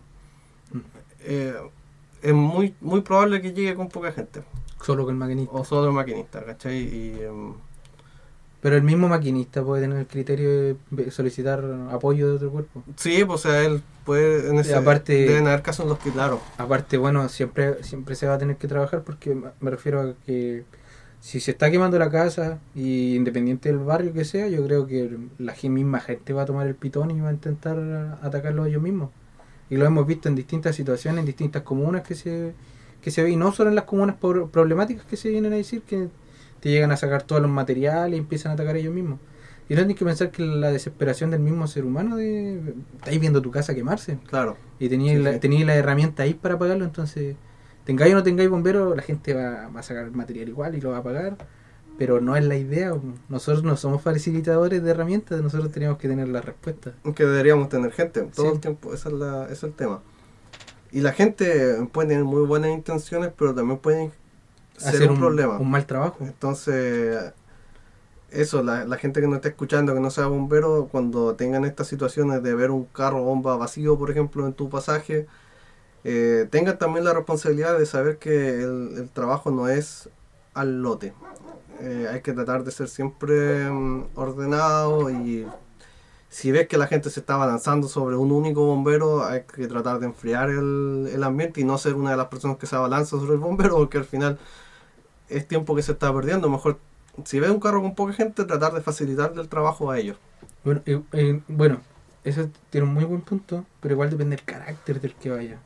Mm. eh, es muy muy probable que llegue con poca gente, Solo con el maquinista. o solo maquinista, ¿cachai? Y, em, Pero el mismo maquinista puede tener el criterio de solicitar apoyo de otro cuerpo. sí, pues o sea, él puede, en ese, aparte- deben haber casos en los que, claro, Aparte, bueno, siempre siempre se va a tener que trabajar porque me- refiero a que si se está quemando la casa y independiente del barrio que sea, yo creo que la misma gente va a tomar el pitón y va a intentar atacarlo ellos mismos. Y lo hemos visto en distintas situaciones, en distintas comunas que se que se ve, y no solo en las comunas por- problemáticas que se vienen a decir que te llegan a sacar todos los materiales y empiezan a atacar ellos mismos. Y no tienes que pensar que la desesperación del mismo ser humano de estáis viendo tu casa quemarse claro. y tenías Sí, la, sí. la herramienta ahí para pagarlo, entonces tengáis o no tengáis bomberos, la gente va, va a sacar material igual y lo va a pagar. Pero no es la idea. Nosotros no somos facilitadores de herramientas, nosotros tenemos que tener la respuesta. Que deberíamos tener gente todo Sí. el tiempo, esa es la, ese es el tema. Y la gente puede tener muy buenas intenciones, pero también pueden ser Hacer un, problema. un mal trabajo. Entonces, eso, la, la gente que no está escuchando, que no sea bombero, cuando tengan estas situaciones de ver un carro bomba vacío, por ejemplo, en tu pasaje, eh, tengan también la responsabilidad de saber que el, el trabajo no es al lote. Eh, hay que tratar de ser siempre mm, ordenado y si ves que la gente se está abalanzando sobre un único bombero, hay que tratar de enfriar el, el ambiente y no ser una de las personas que se abalanza sobre el bombero, porque al final es tiempo que se está perdiendo. Mejor, si ves un carro con poca gente, tratar de facilitarle el trabajo a ellos. Bueno, eh, bueno, eso tiene un muy buen punto, pero igual depende del carácter del que vaya.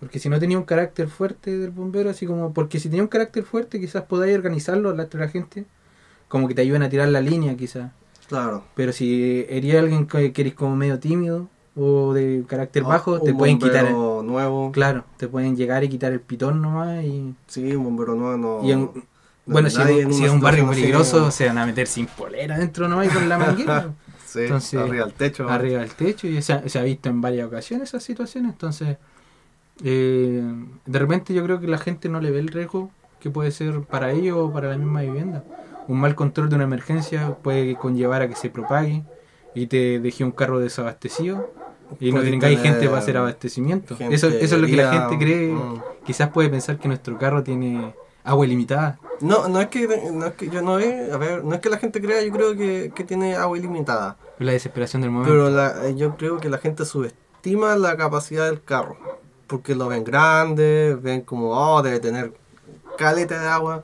Porque si no tenía un carácter fuerte del bombero, así como, porque si tenía un carácter fuerte, quizás podáis organizarlo la, la gente, como que te ayuden a tirar la línea, quizás. Claro. Pero si eres alguien que, que eres como medio tímido o de carácter bajo, te pueden quitar. el- bombero nuevo. Claro, te pueden llegar y quitar el pitón nomás y. Sí, un bombero nuevo no. y en- no bueno, si, en si es un barrio peligroso, como- se van a meter sin polera dentro nomás y con la manguera. Sí, entonces, arriba del techo. arriba del techo y se ha, se ha visto en varias ocasiones esas situaciones entonces eh, de repente yo creo que la gente no le ve el riesgo que puede ser para ellos o para la misma vivienda un mal control de una emergencia puede conllevar a que se propague y te deje un carro desabastecido y no tengáis gente para hacer abastecimiento eso, eso es lo que la gente cree mm. quizás puede pensar que nuestro carro tiene agua ilimitada No, no es que, no es que yo no a ver, no es que la gente crea, yo creo que, que tiene agua ilimitada. la desesperación del momento Pero la, eh, yo creo que la gente subestima la capacidad del carro. Porque lo ven grande, ven como, oh, debe tener caleta de agua.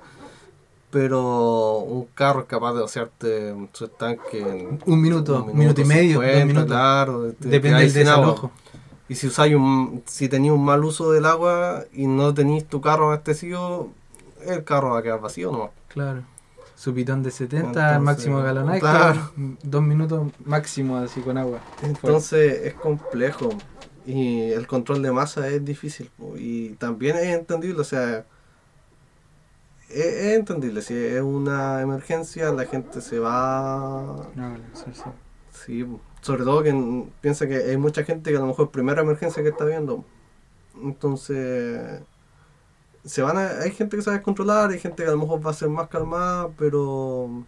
Pero un carro es capaz de vaciarte su estanque en un minuto, un minuto y medio, dos 50, minutos. Claro, te- depende del desalojo Y si usáis un, si tenéis un mal uso del agua y no tenéis tu carro abastecido, el carro va a quedar vacío nomás. Claro. Su pitón de 70 al Entonces, máximo galonaje. claro. Dos minutos máximo así con agua. Entonces es complejo y el control de masa es difícil po, y también es entendible, o sea, es, es entendible, si es una emergencia la gente se va, No, sí, sí. sí, sobre todo que piensa que hay mucha gente que a lo mejor primera emergencia que está viendo, entonces se van a, hay gente que sabe controlar, hay gente que a lo mejor va a ser más calmada, pero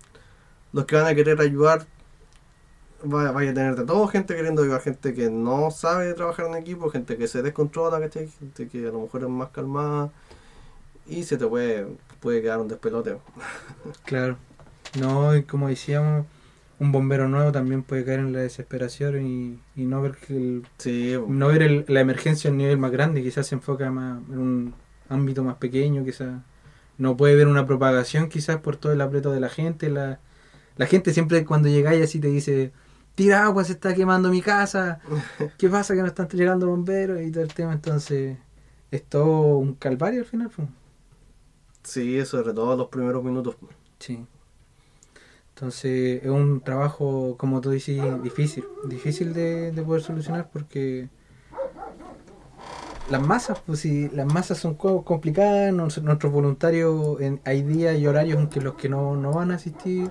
los que van a querer ayudar va- vaya a tener de todo, gente queriendo ayudar, gente que no sabe trabajar en equipo, gente que se descontrola, ¿cachai? Gente que a lo mejor es más calmada y se te puede, puede quedar un despelote. Claro. No, y como decíamos, un bombero nuevo también puede caer en la desesperación y, y no ver que el- Sí, no ver el- la emergencia a un nivel más grande, quizás se enfoca más en un ámbito más pequeño, quizás no puede ver una propagación quizás por todo el aprieto de la gente, la, la gente siempre cuando llegáis así te dice, tira agua, se está quemando mi casa, ¿qué pasa que no están llegando bomberos y todo el tema? Entonces es todo un calvario al final. pues. sí, sobre todo los primeros minutos. Sí. Entonces es un trabajo, como tú dices, difícil, difícil de, de poder solucionar porque las masas, pues si las masas son co- complicadas, nuestros voluntarios, en, hay días y horarios en que los que no, no van a asistir,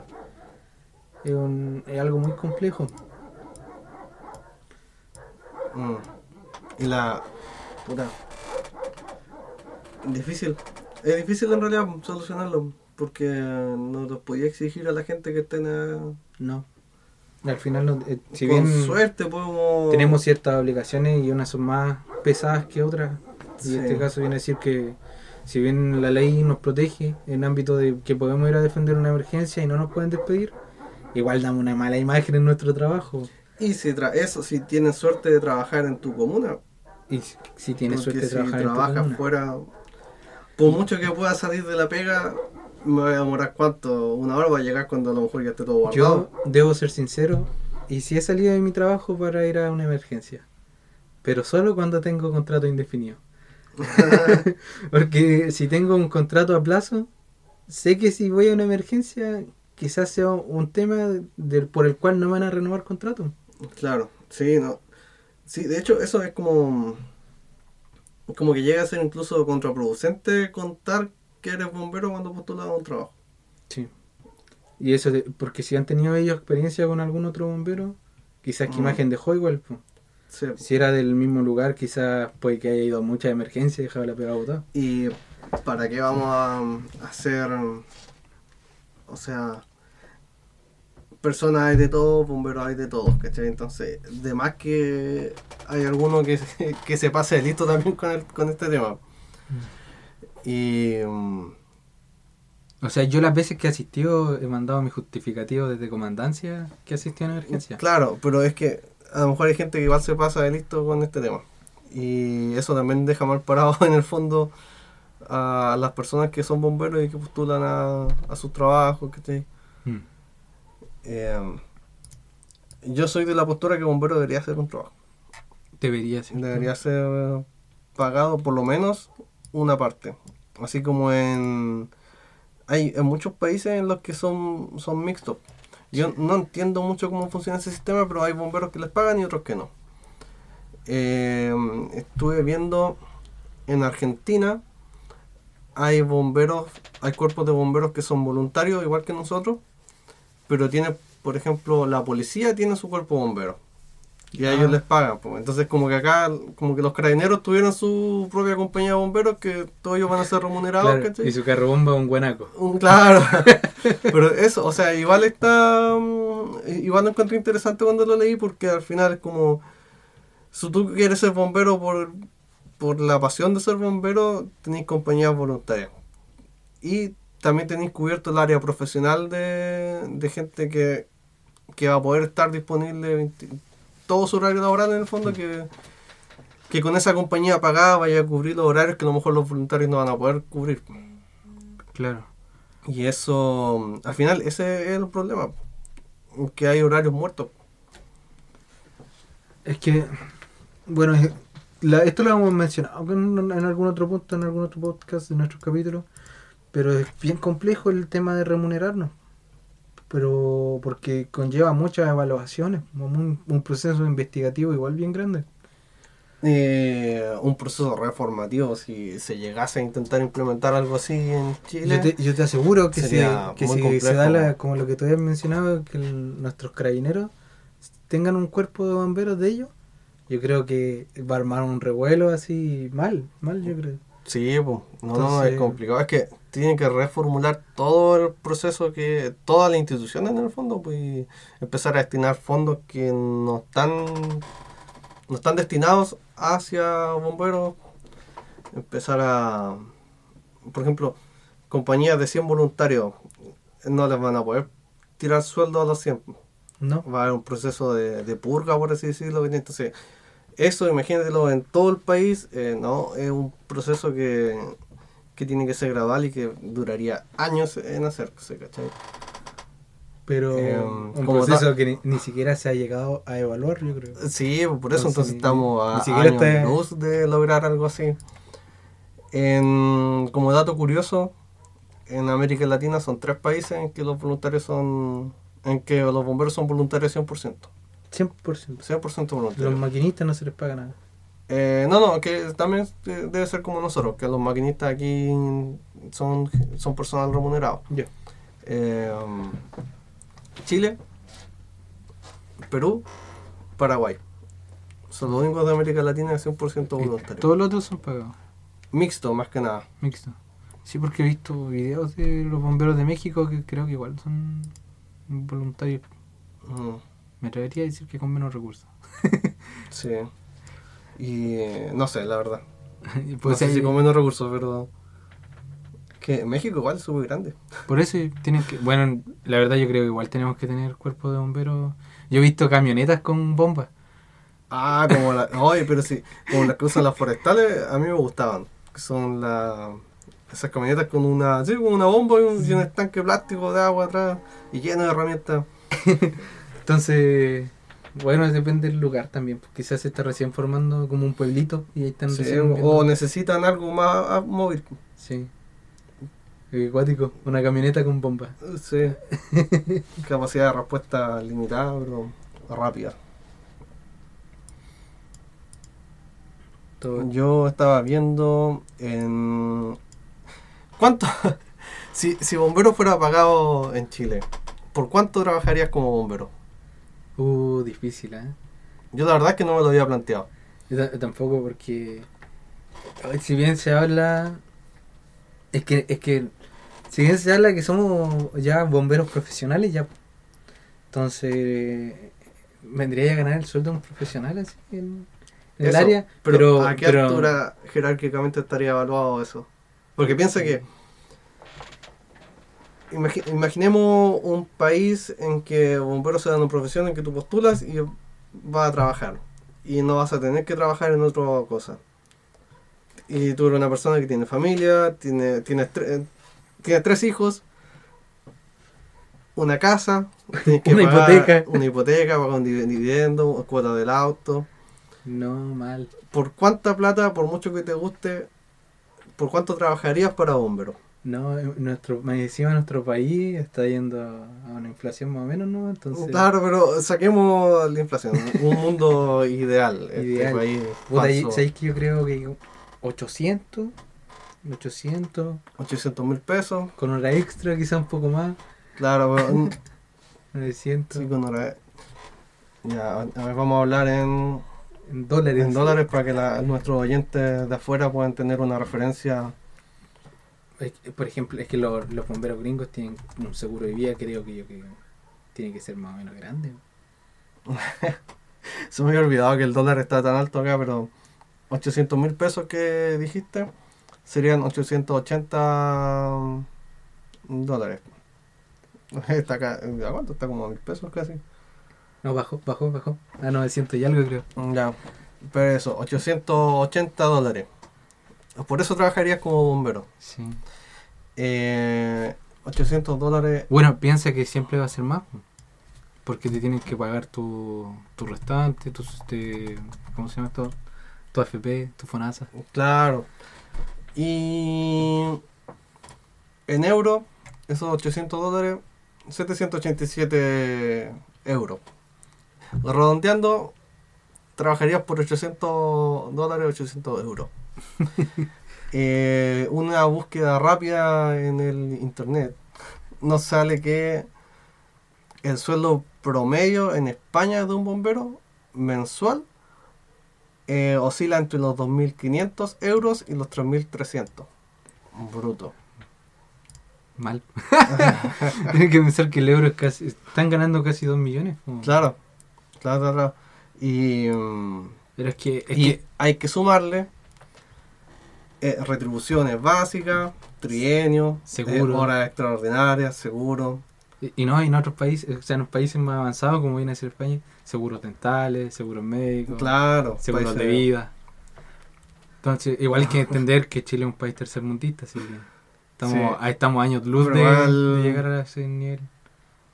es, un- es algo muy complejo. Mm. Y la... Puta. Difícil. Es difícil en realidad solucionarlo. Porque no los podía exigir a la gente que estén a... No. Al final, no- eh, si Con bien suerte podemos... tenemos ciertas obligaciones y unas son más pesadas que otras. Y en este caso viene a decir que si bien la ley nos protege en ámbito de que podemos ir a defender una emergencia y no nos pueden despedir, igual damos una mala imagen en nuestro trabajo. Y si tra- eso, si tienes suerte de trabajar en tu comuna. Y si, si tienes suerte de si trabajar en tu trabajas comuna. fuera... Por mucho que pueda salir de la pega, me voy a demorar cuánto, una hora va a llegar cuando a lo mejor ya esté todo guardado. Yo debo ser sincero y si he salido de mi trabajo para ir a una emergencia, pero solo cuando tengo contrato indefinido. Porque si tengo un contrato a plazo, sé que si voy a una emergencia, quizás sea un tema del, por el cual no van a renovar contrato. Claro, sí, no. Sí, de hecho, eso es como. como que llega a ser incluso contraproducente contar que eres bombero cuando postulas a un trabajo. Sí. Y eso, de- porque si han tenido ellos experiencia con algún otro bombero, quizás qué Mm. imagen dejó igual. po. Sí. Si era del mismo lugar, quizás puede que haya ido a muchas emergencias y dejado la pegada botada. ¿Y para qué vamos a hacer, o sea, personas hay de todos, bomberos hay de todos, ¿cachai? Entonces, de más que hay alguno que, se- que se pase de listo también con, el- con este tema. Y... mm, O sea, yo las veces que he asistido he mandado mi justificativo desde comandancia que asistí a una emergencia. Claro, pero es que a lo mejor hay gente que igual se pasa de listo con este tema. Y eso también deja mal parado en el fondo a las personas que son bomberos y que postulan a, a sus trabajos. ¿cachai? Mm. Eh, yo soy de la postura que bombero debería hacer un trabajo. Debería ser. Debería ser pagado por lo menos una parte. Así como en... Hay en muchos países en los que son, son mixtos. Yo no entiendo mucho cómo funciona ese sistema, pero hay bomberos que les pagan y otros que no. Eh, estuve viendo en Argentina, hay bomberos, hay cuerpos de bomberos que son voluntarios, igual que nosotros, pero tiene, por ejemplo, la policía tiene su cuerpo de bomberos. Y a Ah. ellos les pagan. pues. Entonces, como que acá, como que los carabineros tuvieron su propia compañía de bomberos, que todos ellos van a ser remunerados, Claro, ¿cachai? y su carro bomba es un guanaco. Claro, pero eso, o sea, igual está. mm, Igual lo encontré interesante cuando lo leí porque al final es como. Si tú quieres ser bombero por, por la pasión de ser bombero, tenéis compañías voluntarias. Y también tenéis cubierto el área profesional de, de gente que, que va a poder estar disponible 20 todo su horario laboral en el fondo, que, que con esa compañía pagada vaya a cubrir los horarios que a lo mejor los voluntarios no van a poder cubrir. Claro. Y eso, al final, ese es el problema, que hay horarios muertos. Es que, bueno, la- esto lo hemos mencionado en, en algún otro punto, en algún otro podcast de nuestros capítulos, pero es bien complejo el tema de remunerarnos. Pero porque conlleva muchas evaluaciones, un, un proceso investigativo igual bien grande. Eh, un proceso reformativo, si se llegase a intentar implementar algo así en Chile. Yo te, yo te aseguro que, se, que si se da la, como lo que tú habías mencionado, que el- nuestros carabineros tengan un cuerpo de bomberos de ellos, yo creo que va a armar un revuelo así mal, mal yo creo. Sí, pues, no, no, es complicado. Es que tienen que reformular todo el proceso que, todas las instituciones en el fondo, pues, y empezar a destinar fondos que no están, no están destinados hacia bomberos. Empezar a, por ejemplo, compañías de 100 voluntarios, no les van a poder tirar sueldo a los 100. ¿No? Va a haber un proceso de, de purga, por así decirlo. Entonces, eso, imagínatelo en todo el país, eh, no, es un proceso que, que tiene que ser gradual y que duraría años en hacerse, ¿cachai? Pero Eh, un proceso que ni, ni siquiera se ha llegado a evaluar, yo creo. Sí, por eso Entonces, entonces estamos a años está- luz de lograr algo así. En, como dato curioso, en América Latina son tres países en que los voluntarios son, en que los bomberos son voluntarios 100%. 100%. 100% voluntarios. Los maquinistas no se les paga nada. Eh, no, no, que también eh, debe ser como nosotros, que los maquinistas aquí son, son personal remunerado. Eh, Chile, Perú, Paraguay. Son los únicos de América Latina de 100% voluntarios. Todos los otros son pagados. Mixto, más que nada. Mixto. Sí, porque he visto videos de los bomberos de México que creo que igual son voluntarios. Mm, Me atrevería a decir que con menos recursos. sí. Y eh, no sé, la verdad. Pues no sé hay- si con menos recursos, pero... Que México igual es súper grande. Por eso tienen que. Bueno, la verdad yo creo que igual tenemos que tener cuerpo de bomberos. Yo he visto camionetas con bombas. Ah, como la. Oye, pero sí, como las que usan las forestales, a mí me gustaban. Que son la, esas camionetas con una. Sí, con una bomba y un, y un estanque plástico de agua atrás y lleno de herramientas. Entonces, bueno, depende del lugar también. porque Quizás se está recién formando como un pueblito y ahí están Sí, recién. o necesitan algo más móvil. Sí. Acuático, una camioneta con bomba. Sí. Capacidad de respuesta limitada, pero rápida. Todo- Yo estaba viendo en... ¿Cuánto? si, si bombero fuera pagado en Chile, ¿por cuánto trabajarías como bombero? Uh, difícil, ¿eh? Yo la verdad es que no me lo había planteado. Yo ta- tampoco porque si bien se habla es que es que si bien se habla que somos ya bomberos profesionales ya entonces vendría a ganar el sueldo de un profesional así en, en el área Pero, pero ¿a qué pero- altura jerárquicamente estaría evaluado eso? Porque piensa que... imagi- imaginemos un país en que bomberos se dan una profesión en que tú postulas y vas a trabajar. Y no vas a tener que trabajar en otra cosa. Y tú eres una persona que tiene familia, tiene, tienes, tre- tienes tres hijos, una casa, tienes que Una pagar hipoteca. una hipoteca, pagar un div- dividendo, cuota del auto. no mal ¿Por cuánta plata, por mucho que te guste, por cuánto trabajarías para bombero? No eh, nuestro me encima nuestro país está yendo a una inflación más o menos no entonces Claro, pero saquemos la inflación. Un mundo ideal. Este Ideal. país. ¿sabéis que yo creo que 800 800 800 mil pesos. con hora extra quizá un poco más Claro, pero, mm, 900 sí, con hora- Ya, a ver, vamos a hablar en, en dólares. en dólares para que la- nuestros oyentes de afuera puedan tener una referencia. Por ejemplo, es que los, los bomberos gringos tienen un seguro de vida, creo que yo que tiene que ser más o menos grande. Se me había olvidado que el dólar está tan alto acá, pero 800 mil pesos que dijiste serían 880 dólares. Está acá, ¿a cuánto? Está como a mil pesos casi. No, bajó, bajó, bajó. A 900 y algo creo. Ya, pero eso, 880 dólares. Por eso trabajarías como bombero. Sí. Eh, 800 dólares. Bueno, piensa que siempre va a ser más. po. Porque te tienen que pagar tu, tu restante, tu, este, ¿cómo se llama esto? Tu AFP, tu FONASA. Claro. Y en euro, esos 800 dólares, 787 euros. Redondeando, trabajarías por 800 dólares, 800 euros. Eh, una búsqueda rápida en el internet nos sale que el sueldo promedio en España de un bombero mensual eh, oscila entre los 2.500 euros y los 3.300. Bruto. Mal. Tienes que pensar que el euro es casi. Están ganando casi 2 millones. po. Claro, claro, claro. Y, mm, Pero es que. Es y que hay que sumarle eh, retribuciones básicas, trienio, Seguro. eh, horas extraordinarias, seguro. Y y no, en otros países, o sea, en los países más avanzados, como viene a ser España, seguros dentales, seguros médicos, Claro, seguros de vida. Entonces, igual hay que entender que Chile es un país tercermundista, así que estamos, Sí. ahí estamos años luz de, llegar a ese nivel.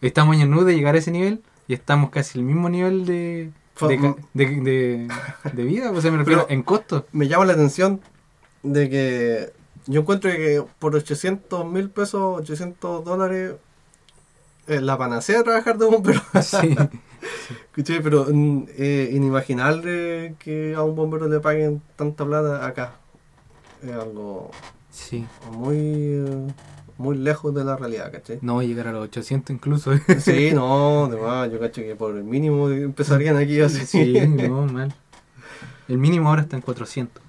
Estamos años luz de llegar a ese nivel y estamos casi al mismo nivel de, de, de, de- de vida, o sea, me refiero Pero- en costo. Me llama la atención de que yo encuentro que por 800 mil pesos, 800 dólares, es la panacea de trabajar de bombero. Sí. Pero mm, eh, inimaginable que a un bombero le paguen tanta plata acá. Es algo sí. muy, eh, muy lejos de la realidad, ¿cachai? No llegar a los 800 incluso. Sí, no, además, yo cacho que por el mínimo empezarían aquí así. Sí, no, mal. El mínimo ahora está en 400.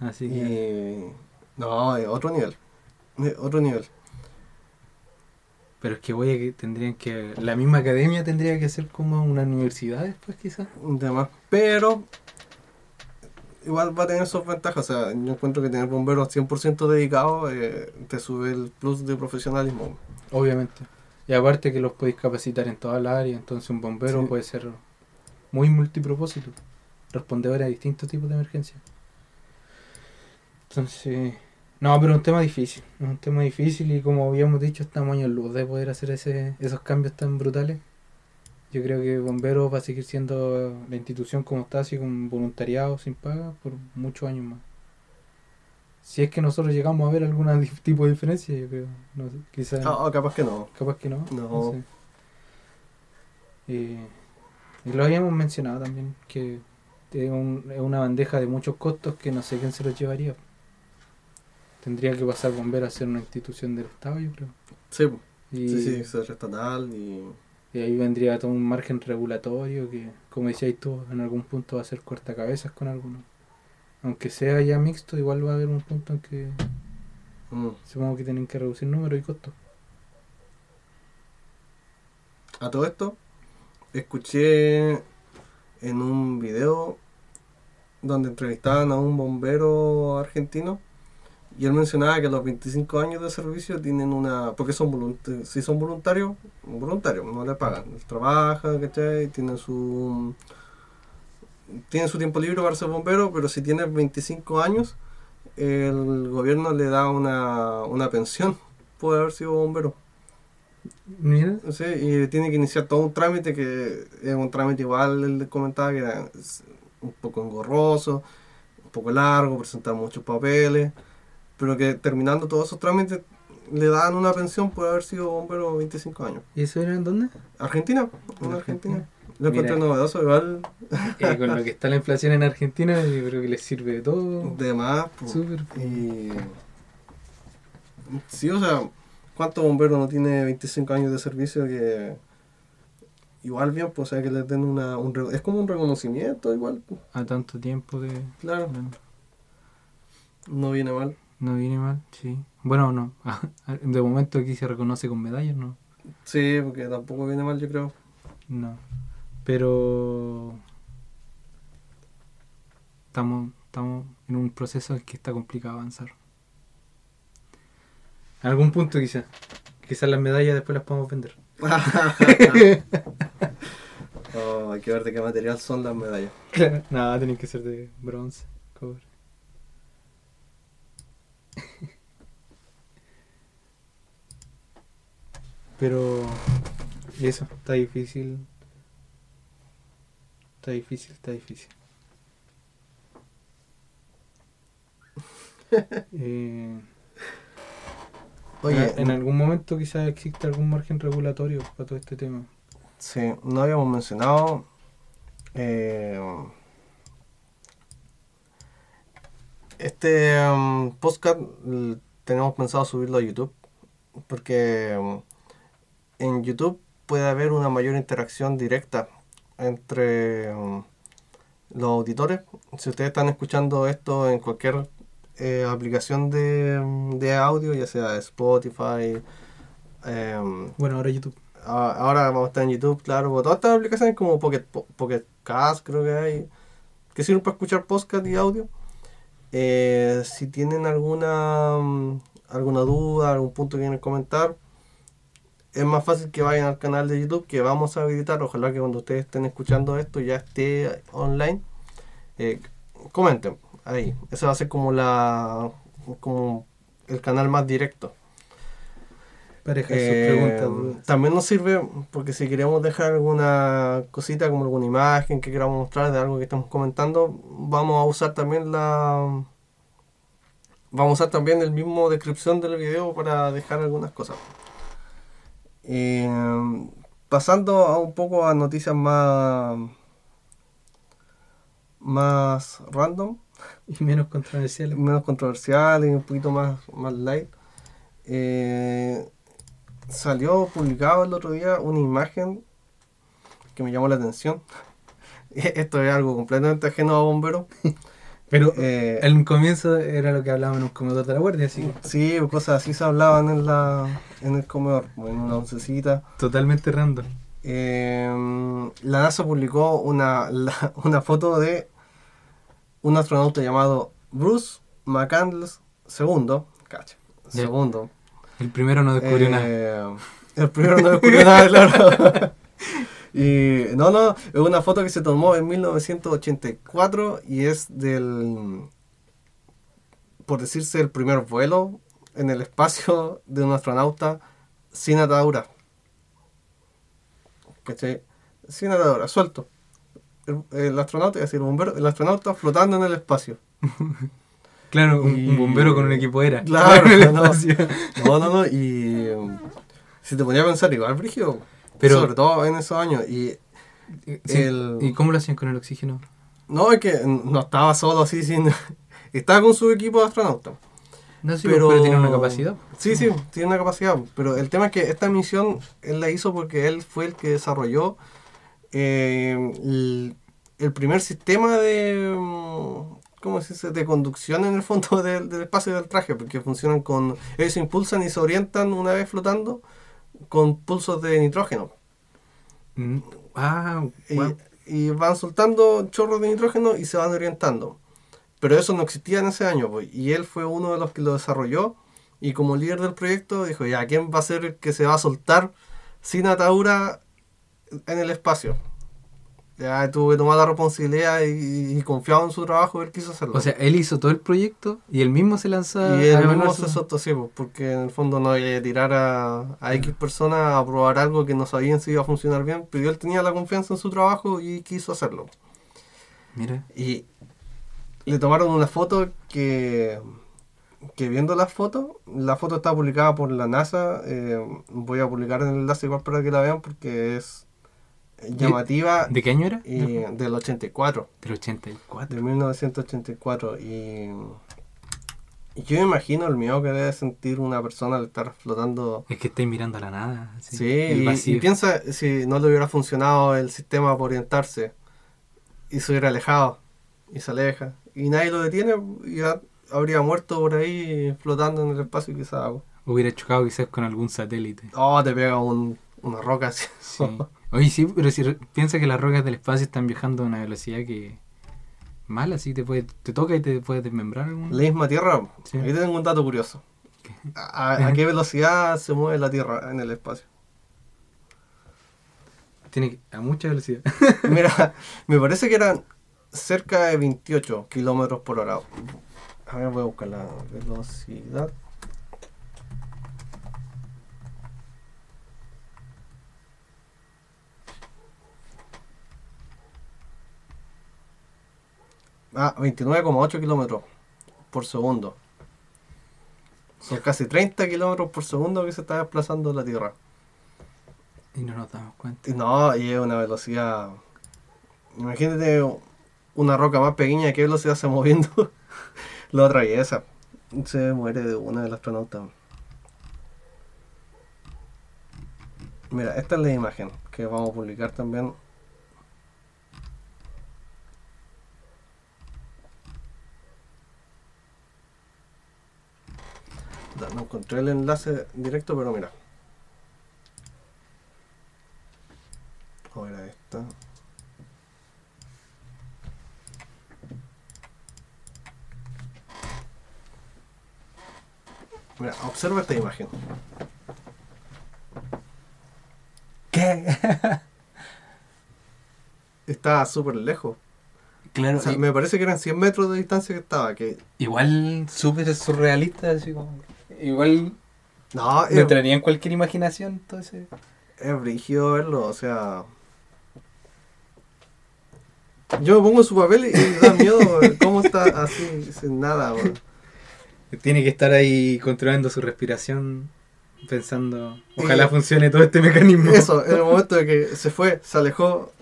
Así que. Y, no, es otro nivel. Es otro nivel. Pero es que voy a que tendrían que. La misma academia tendría que ser como una universidad después, quizás. Tema. Pero igual va a tener sus ventajas. O sea, yo encuentro que tener bomberos 100% dedicados eh, te sube el plus de profesionalismo. Obviamente. Y aparte que los podéis capacitar en toda la área. Entonces un bombero Sí. puede ser muy multipropósito. Responder a distintos tipos de emergencias. Entonces. No, pero es un tema difícil. Es un tema difícil y como habíamos dicho, estamos años luz de poder hacer ese, esos cambios tan brutales. Yo creo que Bomberos va a seguir siendo la institución como está, así con voluntariado, sin paga, por muchos años más. Si es que nosotros llegamos a ver algún tipo de diferencia, yo creo. No sé, quizás. Ah, ah, capaz que no. Capaz que no. No. sé. Eh, y lo habíamos mencionado también, que es, un- es una bandeja de muchos costos que no sé quién se los llevaría. Tendría que pasar bombero a ser una institución del Estado, yo creo. Sí. Y, sí, sí, ser estatal y... y ahí vendría todo un margen regulatorio que, como decías tú, en algún punto va a ser cortacabezas con algunos. Aunque sea ya mixto, igual va a haber un punto en que Mm. supongo que tienen que reducir número y costos. A todo esto, escuché en un video donde entrevistaban a un bombero argentino y él mencionaba que los 25 años de servicio tienen una... porque son voluntarios, si son voluntarios, voluntarios, no le pagan, trabajan, ¿cachai? Tienen su... Tienen su tiempo libre para ser bombero, pero si tienes 25 años, el gobierno le da una, una pensión por haber sido bombero. Mira, Sí, y tiene que iniciar todo un trámite que es un trámite igual, él comentaba que era un poco engorroso, un poco largo, presentar muchos papeles, pero que terminando todos esos trámites le dan una pensión por haber sido bombero 25 años. ¿y eso era en dónde? Argentina, en En Argentina. Argentina. Lo encontré novedoso, igual Eh, con lo que está la inflación en Argentina, yo creo que les sirve de todo. de más. pues. Súper. Y sí, o sea, ¿cuántos bomberos no tiene 25 años de servicio que igual bien, pues, o sea, que les den una, un, es como un reconocimiento igual, pues, A tanto tiempo de... claro, no viene mal. No viene mal, sí. Bueno, no. De momento aquí se reconoce con medallas, ¿no? Sí, porque tampoco viene mal, yo creo. No. Pero... Estamos, estamos en un proceso en que está complicado avanzar. En algún punto quizás. Quizás las medallas después las podemos vender. Oh, hay que ver de qué material son las medallas. no, tienen que ser de bronce, cobre. Pero eso, está difícil. Está difícil, está difícil. Eh, Oye, en algún momento quizás existe algún margen regulatorio para todo este tema. Sí, no habíamos mencionado. eh, este um, podcast tenemos pensado subirlo a YouTube porque um, en YouTube puede haber una mayor interacción directa entre um, los auditores. Si ustedes están escuchando esto en cualquier eh, aplicación de, de audio, ya sea Spotify, em, Bueno, ahora YouTube. Ah, Ahora vamos a estar en YouTube, claro. Todas estas aplicaciones como Pocket, Po- Pocket Cast, creo que hay, que sirven para escuchar podcast y audio. Eh, si tienen alguna mm, alguna duda, algún punto que quieren comentar, es más fácil que vayan al canal de YouTube que vamos a habilitar. Ojalá que cuando ustedes estén escuchando esto ya esté online. Eh, comenten ahí. Ese va a ser como la como el canal más directo. Sus Eh, preguntas. también nos sirve porque si queremos dejar alguna cosita como alguna imagen que queramos mostrar de algo que estamos comentando, vamos a usar también la vamos a usar también el mismo descripción del video para dejar algunas cosas. Eh, pasando a un poco a noticias más más random Y menos controversiales. menos controversial y un poquito más, más light. Eh, salió publicado el otro día una imagen que me llamó la atención. Esto es algo completamente ajeno a bomberos. Pero Eh, el comienzo era lo que hablábamos en un comedor de la guardia, así sí, cosas así se hablaban en, la, en el comedor, en una oncecita. totalmente random. Eh, la NASA publicó una, la- una foto de un astronauta llamado Bruce McCandless II. Cacha, segundo. El primero no descubrió nada. Eh, El primero no descubrió nada, claro. Y no, no, es una foto que se tomó en 1984 y es del, por decirse, el primer vuelo en el espacio de un astronauta sin atadura. ¿Cachai? Sin atadura, suelto. El, el astronauta, es decir, el bombero, el astronauta flotando en el espacio. Claro, un, y- un bombero con un equipo era. Claro, no. No, no, no, y um, si te ponía a pensar igual, Brigio, Pero- sobre todo en esos años, y Sí, el- ¿Y cómo lo hacían con el oxígeno? No, es que no estaba solo así, sin... estaba con su equipo de astronautas. No, sí, pero, pero tiene una capacidad. Sí, sí, tiene una capacidad. Pero el tema es que esta misión él la hizo porque él fue el que desarrolló eh, el, el primer sistema de. ¿Cómo se dice? De conducción en el fondo del, del espacio del traje, porque funcionan con. Ellos se impulsan y se orientan una vez flotando con pulsos de nitrógeno. Mm, Ah, y van soltando chorros de nitrógeno y se van orientando. Pero eso no existía en ese año, pues, y él fue uno de los que lo desarrolló. Y como líder del proyecto, dijo: Ya, ¿quién va a ser el que se va a soltar sin atadura en el espacio? Ya tuvo que tomar la responsabilidad y, y confiado en su trabajo, él quiso hacerlo. O sea, él hizo todo el proyecto y él mismo se lanza y él a mismo se soltó, sí, pues, porque en el fondo no iba a tirar a, a X personas a probar algo que no sabían si iba a funcionar bien, pero él tenía la confianza en su trabajo y quiso hacerlo. Mira, Y le tomaron una foto que, que viendo la foto, la foto está publicada por la NASA, eh, voy a publicar el enlace igual para que la vean porque es llamativa ¿de qué año era? y del 84. Del 84. De 1984 y, y yo me imagino el miedo que debe sentir una persona al estar flotando. Es que estáis mirando a la nada. Sí, el y, piensa si no le hubiera funcionado el sistema para orientarse y se hubiera alejado y se aleja y nadie lo detiene y habría muerto por ahí flotando en el espacio quizás. Hubiera chocado quizás con algún satélite. Oh, te pega un, una roca así. Sí. Oye, sí, pero si piensa que las rocas del espacio están viajando a una velocidad que mala, así te puede, te toca y te puede desmembrar. algún- La misma Tierra, Sí. ahí tengo un dato curioso. ¿A, a- a qué velocidad se mueve la Tierra en el espacio? Tiene que- a mucha velocidad. Mira, me parece que eran cerca de 28 kilómetros por hora. A ver, voy a buscar la velocidad. Ah, 29,8 kilómetros por segundo. Son casi 30 kilómetros por segundo que se está desplazando la Tierra. y no nos damos cuenta. No, y es una velocidad. Imagínate una roca más pequeña, ¿a qué velocidad se moviendo? Lo atraviesa. Se muere de una del astronauta. Mira, esta es la imagen que vamos a publicar también. Encontré el enlace directo, pero mira. ¿O era esta? Mira, observa esta imagen. ¿Qué? Estaba súper lejos. claro, O sea, y- me parece que eran 100 metros de distancia que estaba. Que igual súper surrealista, así como. Igual no, me es, entraría en cualquier imaginación, entonces. es brígido verlo. O sea, yo me pongo su papel y, y da miedo. ¿Cómo está así, sin nada? Tiene que estar ahí controlando su respiración, pensando, ojalá Y- funcione todo este mecanismo. Eso, en el momento de que se fue, se alejó.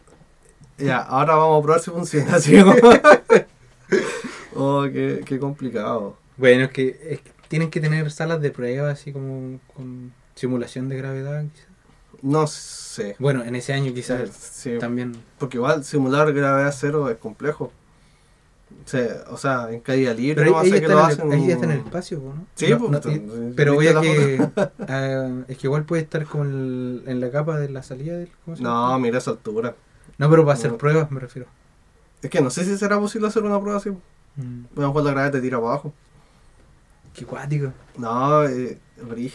Ya, ahora vamos a probar si funciona. Así como- oh, qué, qué complicado. Bueno, es que, es que tienen que tener salas de prueba, así como con simulación de gravedad. quizás. No sé. Bueno, en ese año quizás Sí, también. porque igual simular gravedad cero es complejo. Se- o sea, en caída libre Pero no ahí, que lo está, en hacen. está en el espacio, ¿no? Sí, No, pues, pero oye la que es que igual puede estar como el- en la capa de la salida del ¿cómo se No, mira esa altura. no, pero para hacer pruebas me refiero. Es que no sé si será posible hacer una prueba así. Mm, A lo mejor la gravedad te tira para abajo. Qué cuático. No, eh.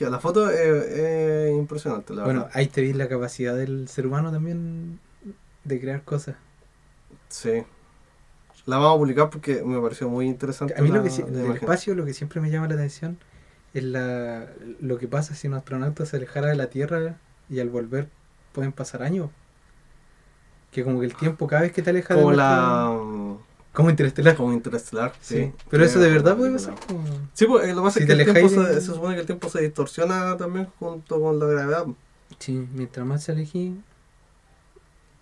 La foto es, es impresionante, la Bueno, verdad. ahí te vi la capacidad del ser humano también de crear cosas. Sí. La vamos a publicar porque me pareció muy interesante. A mí la- lo que del espacio lo que siempre me llama la atención es la, lo que pasa si un astronauta se alejara de la Tierra y al volver pueden pasar años. Que como que el tiempo cada vez que te alejas de la. nuestro- Como interestelar. Como interestelar. Sí. Sí. Pero eso de verdad puede pasar. Sí, pues, lo que pasa Si es que el tiempo se, supone que el tiempo se distorsiona también junto con la gravedad. Sí, mientras más se alejí,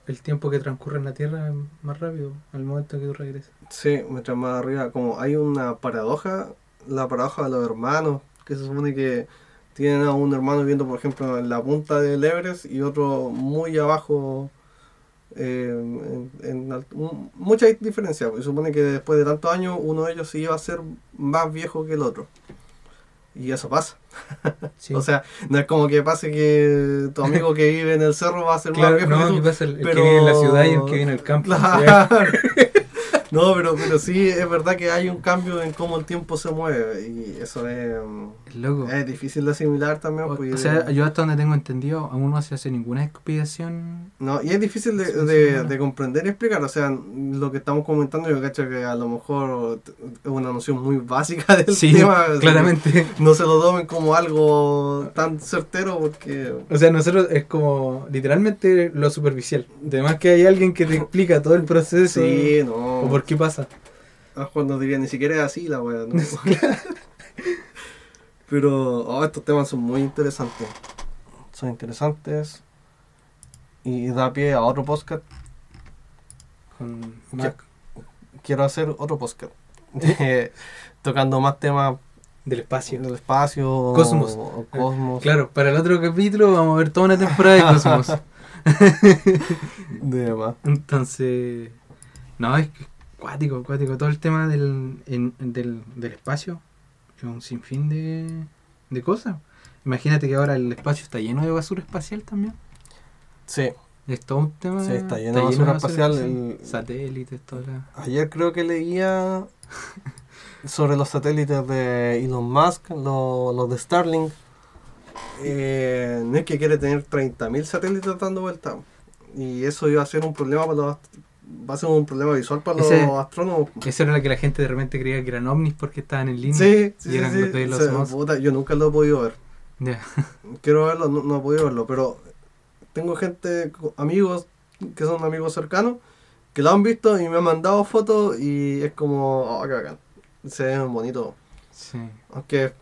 el tiempo que transcurre en la Tierra es más rápido al momento que tú regresas. Sí, mientras más arriba, como hay una paradoja, la paradoja de los hermanos, que se supone que tienen a un hermano viviendo, por ejemplo, en la punta del Everest y otro muy abajo. Eh, en, en alt- un- mucha diferencia, porque supone que después de tantos años uno de ellos se iba a ser más viejo que el otro. Y eso pasa. Sí. O sea, no es como que pase que tu amigo que vive en el cerro va a ser claro, más viejo no, que ¿qué tú. pasa? El, que vive en la ciudad y el que vive en el campo. Claro. No, pero, pero sí es verdad que hay un cambio en cómo el tiempo se mueve y eso es, Es loco. es difícil de asimilar también. O, porque- o sea, yo hasta donde tengo entendido, aún no se hace ninguna expiación. no, y es difícil de, de- comprender y explicar. O sea, lo que estamos comentando, yo cacho que a lo mejor es una noción muy básica del Sí, tema. claramente. No se lo tomen como algo tan certero porque... O sea, nosotros es como literalmente lo superficial. Además que hay alguien que te explica todo el proceso Sí, no. O por qué pasa. Ah, cuando diría ni siquiera es así la wea, ¿no? Pero oh, estos temas son muy interesantes. Son interesantes. Y da pie a otro podcast. Con. Mac Quiero hacer otro podcast. Eh, Tocando más temas del espacio. del espacio. Cosmos. O, cosmos. Claro, para el otro capítulo vamos a ver toda una temporada de Cosmos. De demás. Entonces, no, es que cuático, cuático. Todo el tema del, en- del, del espacio es un sinfín de, de cosas. Imagínate que ahora el espacio está lleno de basura espacial también. Sí. Es todo un tema. Sí, está lleno de basura espacial, el- Satélites, toda la. Ayer creo que leía sobre los satélites de Elon Musk, lo- los de Starlink. Eh, no es que quiere tener 30.000 satélites dando vuelta. Y eso iba a ser un problema para los va a ser un problema visual para Ese- los astrónomos. Eso era lo que la gente de repente creía que eran ovnis porque estaban en línea. Sí, sí, y sí, eran sí. los O los sea, puta, yo nunca lo he podido ver. Ya. Quiero verlo, no, no he podido verlo, pero tengo gente, amigos que son amigos cercanos, que lo han visto y me han mandado fotos y es como, oh, qué bacán. Se ve bonito. Sí. Aunque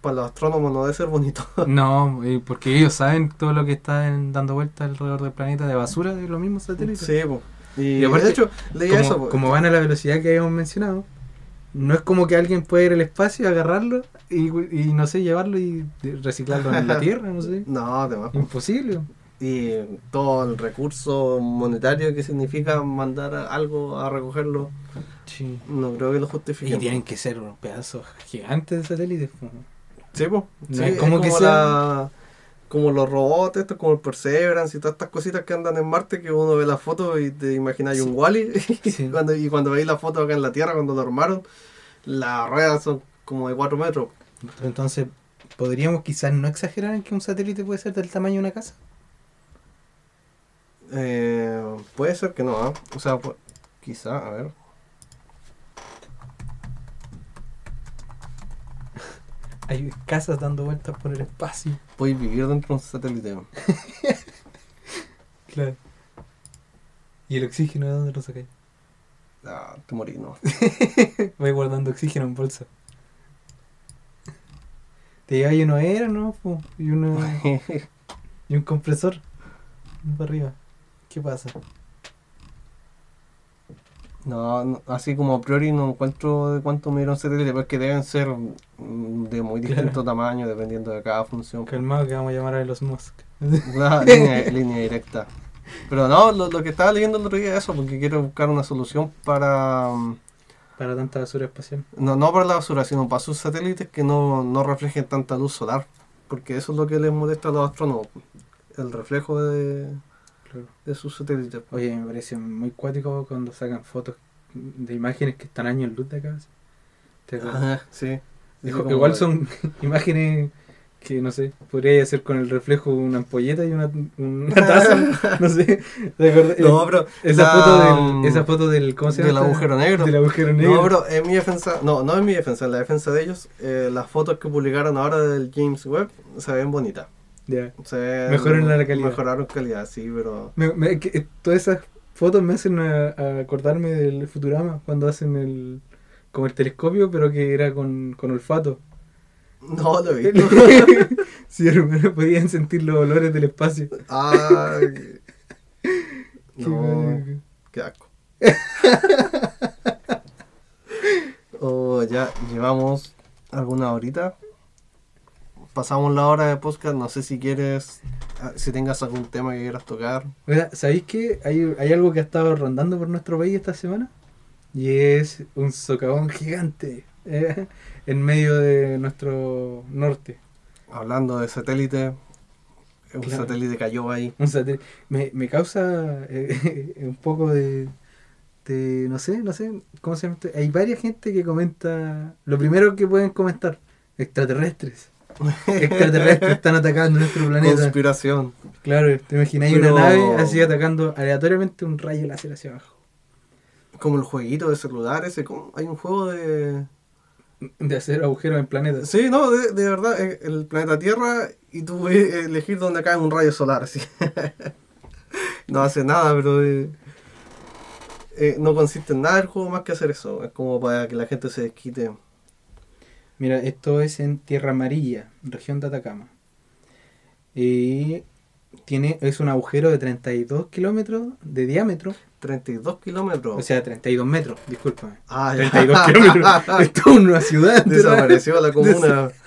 para los astrónomos no debe ser bonito. No, eh, porque ellos saben todo lo que está en- dando vueltas alrededor del planeta de basura de los mismos satélites. sí, po. Y, Y aparte, de hecho, como, eso. po. como van a la velocidad que habíamos mencionado, no es como que alguien pueda ir al espacio, agarrarlo y, y, no sé, llevarlo y reciclarlo en la Tierra, no sé. No, además. Imposible. Y todo el recurso monetario que significa mandar algo a recogerlo, Sí. no creo que lo Y justifique. tienen que ser unos pedazos gigantes de satélites. Sí, po. No Sí, es es como como, que sea- la- como los robots, estos, como el Perseverance y todas estas cositas que andan en Marte, que uno ve las fotos y te imaginas Sí. un Wally. Sí. cuando, y cuando veis las fotos acá en la Tierra, cuando lo armaron, las ruedas son como de 4 metros. Entonces, ¿podríamos quizás no exagerar en que un satélite puede ser del tamaño de una casa? Eh, puede ser que no, ¿ah? o sea, pu- quizá, a ver. Hay casas dando vueltas por el espacio. Puedes vivir dentro de un satélite. Claro. ¿Y el oxígeno de dónde lo sacáis? Ah, te morí, no. Voy guardando oxígeno en bolsa. Te lleva uno era, ¿no? Y, uno, y un compresor. Para arriba. ¿Qué pasa? No, no, así como a priori no encuentro de cuánto midieron satélite, pero es que deben ser de muy Claro. distinto tamaño dependiendo de cada función. Calmado que vamos a llamar a los Musk. La línea, línea directa. Pero no, lo, lo que estaba leyendo el otro día es eso, porque quiero buscar una solución para. mm, Para tanta basura espacial. No, no para la basura, sino para sus satélites que no, no reflejen tanta luz solar. Porque eso es lo que les molesta a los astrónomos. El reflejo de, Claro. de sus satélites. Oye, me parece muy cuático cuando sacan fotos de imágenes que están años luz de acá. ¿Te acuerdas? Sí. Dijo- Como- igual son imágenes que no sé, podría hacer con el reflejo una ampolleta y una, una taza, no sé. No, pero. esa, la, foto del, mm, esa foto del. ¿Cómo se llama? Del agujero negro. Del agujero negro. No, pero en mi defensa, no, no en mi defensa, en la defensa de ellos, eh, las fotos que publicaron ahora del James Webb se ven bonitas. Ya. Ven- Mejoraron la calidad. Mejoraron calidad, sí, pero. Me- me- que- todas esas fotos me hacen a- a acordarme del Futurama cuando hacen el. Como el telescopio, pero que era con, con olfato. No lo visto. sí, hermano, podían sentir los olores del espacio. Ah, No, qué asco. oh, ya llevamos alguna horita. Pasamos la hora de podcast. No sé si quieres, ah, si tengas algún tema que quieras tocar. ¿Sabéis que hay, hay algo que ha estado rondando por nuestro país esta semana? Y es un socavón gigante eh, en medio de nuestro norte. Hablando de satélite, un Claro. satélite cayó ahí. Un satel- me, me causa eh, un poco de, de. No sé, no sé. ¿Cómo se llama? Hay varias gente que comenta. Lo primero que pueden comentar: extraterrestres. Extraterrestres están atacando nuestro planeta. Conspiración. Claro, te imagináis Pero- una nave así atacando aleatoriamente un rayo láser hacia abajo. Como el jueguito de celular ese. ¿cómo? Hay un juego de... De hacer agujeros en planetas. Sí, no, de, de verdad, eh, el planeta Tierra y tú puedes elegir dónde cae un rayo solar, así. no hace nada, pero eh, eh, no consiste en nada el juego más que hacer eso. Es como para que la gente se desquite. Mira, esto es en Tierra Amarilla, región de Atacama. Y tiene, es un agujero de 32 kilómetros de diámetro. 32 kilómetros. O sea, 32 metros, discúlpame. Ah, ya. 32 kilómetros. Esto es una ciudad. Desapareció la comuna.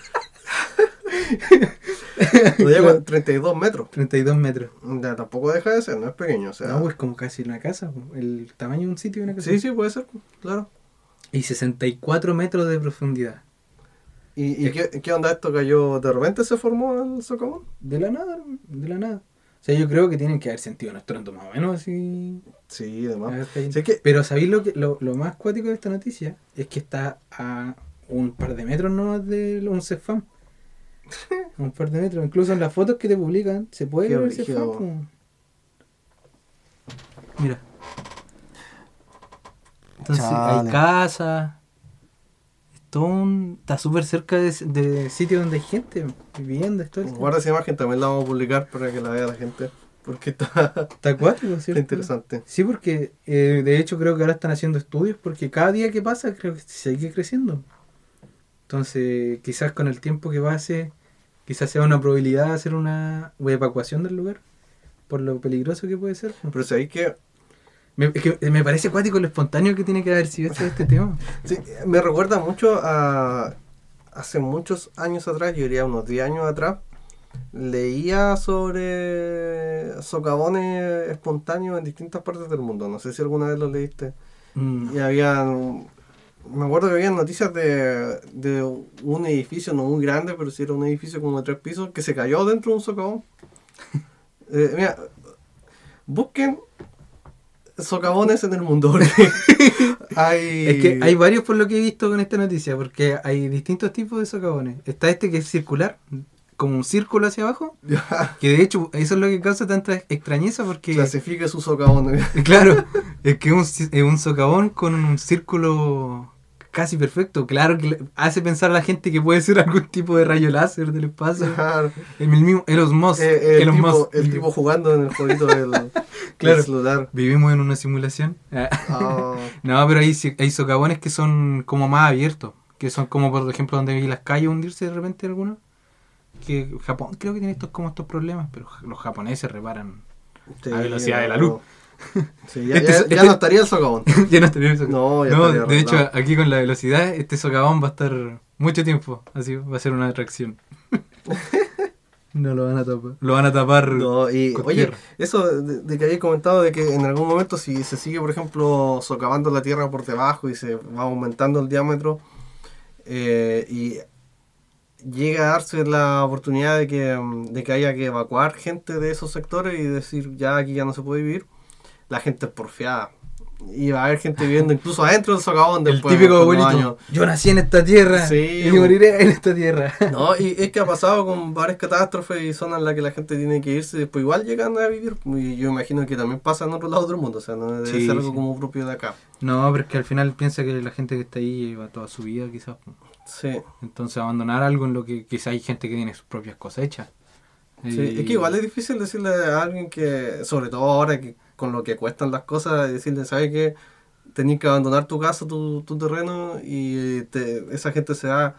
A 32 metros. 32 metros. Ya, tampoco deja de ser, no es pequeño. O sea, No, pues como casi una casa. El tamaño de un sitio de una casa. sí, sí, puede ser, claro. Y 64 metros de profundidad. ¿Y, y qué, qué onda esto cayó? ¿De repente se formó el socavón? De la nada, de la nada. O sea, yo creo que tienen que haber sentido estruendo más o menos así. Sí, además. Sí, que Pero ¿sabéis lo, que, lo, lo más cuático de esta noticia? Es que está a un par de metros nomás de un CEFAM. un par de metros. Incluso en las fotos que te publican se puede Qué ver el. CEFAM. Mira. Entonces hay Chale. casa. Todo un- está súper cerca de, de sitios donde hay gente viviendo. Esto. Guarda esa imagen, también la vamos a publicar para que la vea la gente. Porque está, Está acuático, está ¿cierto? interesante. Sí, porque eh, de hecho creo que ahora están haciendo estudios porque cada día que pasa creo que sigue creciendo. Entonces, quizás con el tiempo que pase, quizás sea una probabilidad de hacer una evacuación del lugar por lo peligroso que puede ser. Pero sabéis que Me, es que me parece acuático lo espontáneo que tiene que haber sido este, este tema. sí, me recuerda mucho a hace muchos años atrás, yo diría unos 10 años atrás, leía sobre socavones espontáneos en distintas partes del mundo. No sé si alguna vez lo leíste. Mm. Y había, me acuerdo que había noticias de, de un edificio no muy grande, pero sí era un edificio como de tres pisos, que se cayó dentro de un socavón. Eh, mira, busquen socavones en el mundo. hay, Es que hay varios por lo que he visto con esta noticia, porque hay distintos tipos de socavones. Está este que es circular, como un círculo hacia abajo, que de hecho eso es lo que causa tanta extrañeza porque... clasifique su socavón. Claro, es que es un, es un socavón con un círculo casi perfecto. Claro que hace pensar a la gente que puede ser algún tipo de rayo láser del espacio. Claro. El mismo Elon Musk. Eh, el, Elon tipo, el tipo jugando en el jueguito del, del Claro. celular. Vivimos en una simulación. Ah, No, pero hay, hay socavones que son como más abiertos. Que son como, por ejemplo, donde vi las calles hundirse de repente algunos. Que Japón creo que tiene estos como estos problemas, pero los japoneses reparan sí, A velocidad de la luz. Sí, ya, Este- ya- ya este- no estaría el socavón. ya no estaría el soca- No, ya No, estaría de hecho, aquí con la velocidad, este socavón va a estar mucho tiempo. Así va a ser una atracción. no lo van a tapar. Lo van a tapar. No, y oye, tierra. eso de, de que habéis comentado de que en algún momento si se sigue, por ejemplo, socavando la tierra por debajo y se va aumentando el diámetro eh, y llega a darse la oportunidad de que, mm, de que haya que evacuar gente de esos sectores y decir ya aquí ya no se puede vivir, la gente es porfiada. Y va a haber gente viviendo incluso adentro del socavón el después típico de unos abuelito. años. Yo nací en esta tierra Sí, y bo. moriré en esta tierra. No, y es que ha pasado con varias catástrofes y zonas en las que la gente tiene que irse y después igual llegan a vivir. Y yo imagino que también pasa en otros lados del mundo, o sea, no debe Sí, ser algo sí. como propio de acá. No, pero es que al final piensa que la gente que está ahí lleva toda su vida quizás. Sí, Entonces abandonar algo en lo que quizás hay gente que tiene sus propias cosechas. sí. Y- es que igual es difícil decirle a alguien que, sobre todo ahora que con lo que cuestan las cosas, decirle, ¿sabes qué? Tenés que abandonar tu casa, tu, tu terreno y te- esa gente se va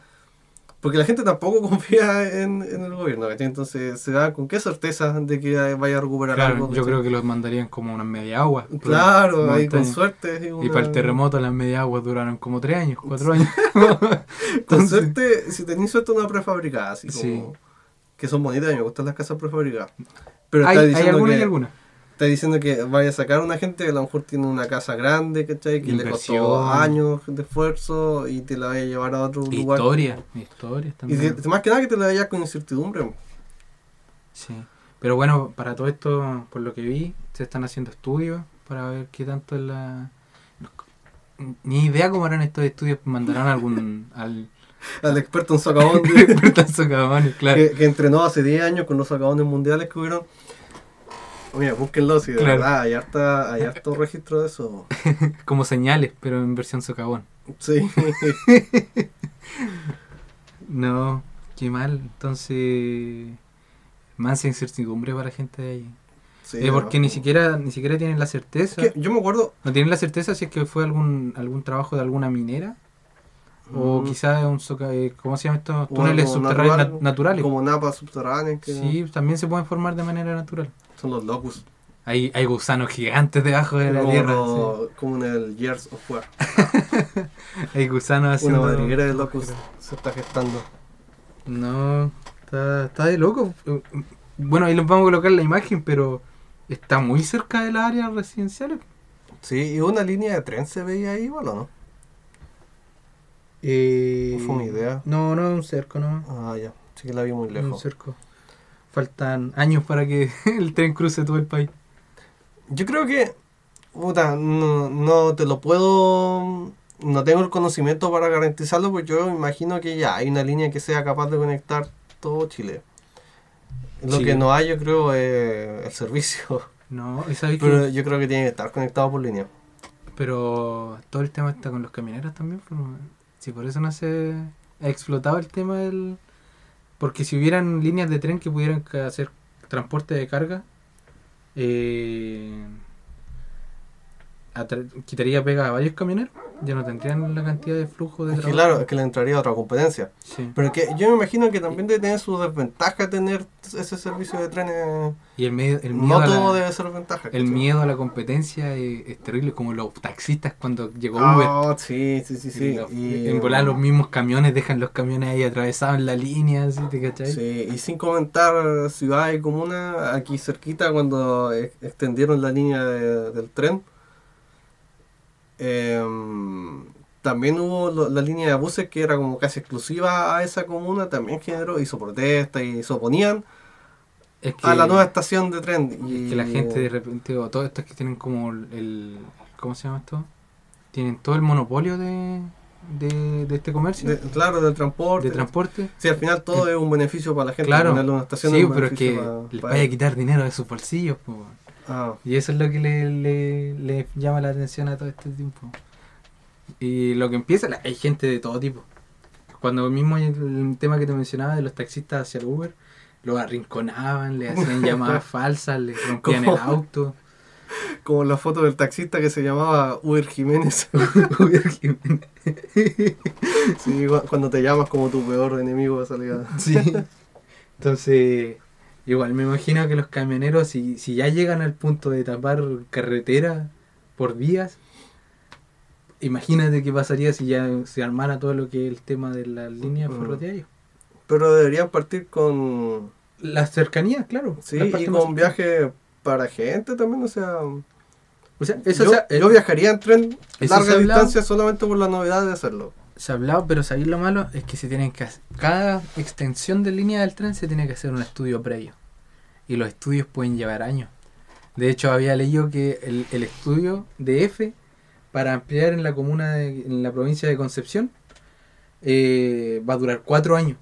Porque la gente tampoco confía en, en el gobierno, ¿cachai? Entonces se da con qué certeza de que vaya a recuperar Claro, algo. yo ¿cachai? creo que los mandarían como unas media agua. Claro, ahí con suerte. sí, Y una- para el terremoto las media aguas duraron como tres años, cuatro años. Con suerte, si tenéis suerte, una prefabricada, así como. Sí. Que son bonitas y me gustan las casas prefabricadas. Pero hay, está hay diciendo alguna que, y alguna. Está diciendo que vaya a sacar a una gente que a lo mejor tiene una casa grande, ¿cachai? Que le costó Inversión. años de esfuerzo y te la vaya a llevar a otro lugar. Historia, historias Y también. de- más que nada que te la vayas con incertidumbre. Sí. Pero bueno, para todo esto, por lo que vi, se están haciendo estudios para ver qué tanto es la... Ni idea cómo harán estos estudios, mandarán algún... al Al experto en socavón de- experto en socavones, claro. que, que entrenó hace 10 años con los socavones mundiales que hubieron. Mira, búsquenlo si de Claro. verdad hay, harta, hay harto registro de eso. Como señales, pero en versión socavón. Sí. No, qué mal. Entonces, más incertidumbre para la gente de ahí. sí Eh, porque no. ni siquiera ni siquiera tienen la certeza. Es que yo me acuerdo. No tienen la certeza si es que fue algún algún trabajo de alguna minera o mm, quizás un soca- eh, ¿cómo se llama estos túneles subterráneos natural, nat- naturales? Como napas subterráneas que Sí, también se pueden formar de manera natural. Son los locus. Hay, hay gusanos gigantes debajo de la como, tierra. lo- como en el Years of War. Hay gusanos Una haciendo. madriguera de locus se está gestando. No, está, está de loco. Bueno, ahí les vamos a colocar la imagen, pero está muy cerca de las áreas residenciales. Sí, y una línea de tren se veía ahí igual o no? Eh, No fue una idea. No, no, un cerco, no. Ah, ya. Sí que la vi muy Un lejos. cerco. Faltan años para que el tren cruce todo el país. Yo creo que, puta, no, no te lo puedo, no tengo el conocimiento para garantizarlo, pues yo imagino que ya hay una línea que sea capaz de conectar todo Chile. Lo que no hay, yo creo, es el servicio. No, que- Pero yo creo que tiene que estar conectado por línea. Pero todo el tema está con los camioneros también. pues, si por eso no se ha explotado el tema del... Porque si hubieran líneas de tren que pudieran hacer transporte de carga, eh, quitaría pega a varios camioneros. Ya no tendrían la cantidad de flujo de Es que claro, es que le entraría otra competencia. Sí. Pero que yo me imagino que también debe tener su desventaja tener ese servicio de trenes. Y el, medio, el miedo No a la- todo debe ser ventaja. El miedo a la competencia es, es terrible, como los taxistas cuando llegó Uber. Ah, sí, sí, sí, sí. Y los- Y, en volar los mismos camiones dejan los camiones ahí atravesados en la línea, así, ¿te cachai? Sí, y sin comentar ciudad y comuna, aquí cerquita cuando e- extendieron la línea de- del tren, em, también hubo lo- la línea de buses que era como casi exclusiva a esa comuna, también generó, hizo protesta y se oponían Es que, a la nueva estación de tren. Y es que la gente de repente, o todos estos que tienen como el, ¿cómo se llama esto? Tienen todo el monopolio de, de, de este comercio, de- de, claro, del transporte. transporte. Sí, al final todo es un beneficio para la gente. Claro, una estación sí, pero es que les vaya a quitar dinero de sus bolsillos, po. Ah, Y eso es lo que le, le, le llama la atención a todo este tiempo. Y lo que empieza, hay gente de todo tipo. Cuando mismo el, el tema que te mencionaba de los taxistas hacia el Uber, los arrinconaban, le hacían llamadas falsas, le rompían ¿Cómo? el auto. como la foto del taxista que se llamaba Uber Jiménez. Uber Jiménez. Sí, cu- cuando te llamas como tu peor enemigo de salida. Sí. Entonces, igual me imagino que los camioneros, si, si ya llegan al punto de tapar carretera por vías, imagínate qué pasaría si ya se armara todo lo que es el tema de las líneas Mm. ferroviarias. Pero deberían partir con. Las cercanías, claro. Sí, y con viaje para gente también, o sea. O sea, eso yo, viajaría en tren larga distancia solamente por la novedad de hacerlo. Se ha hablado, pero sabéis lo malo es que se tienen que hacer. Cada extensión de línea del tren se tiene que hacer un estudio previo. Y los estudios pueden llevar años. De hecho, había leído que el, el estudio de F para ampliar en la comuna, de- en la provincia de Concepción, eh, va a durar cuatro años.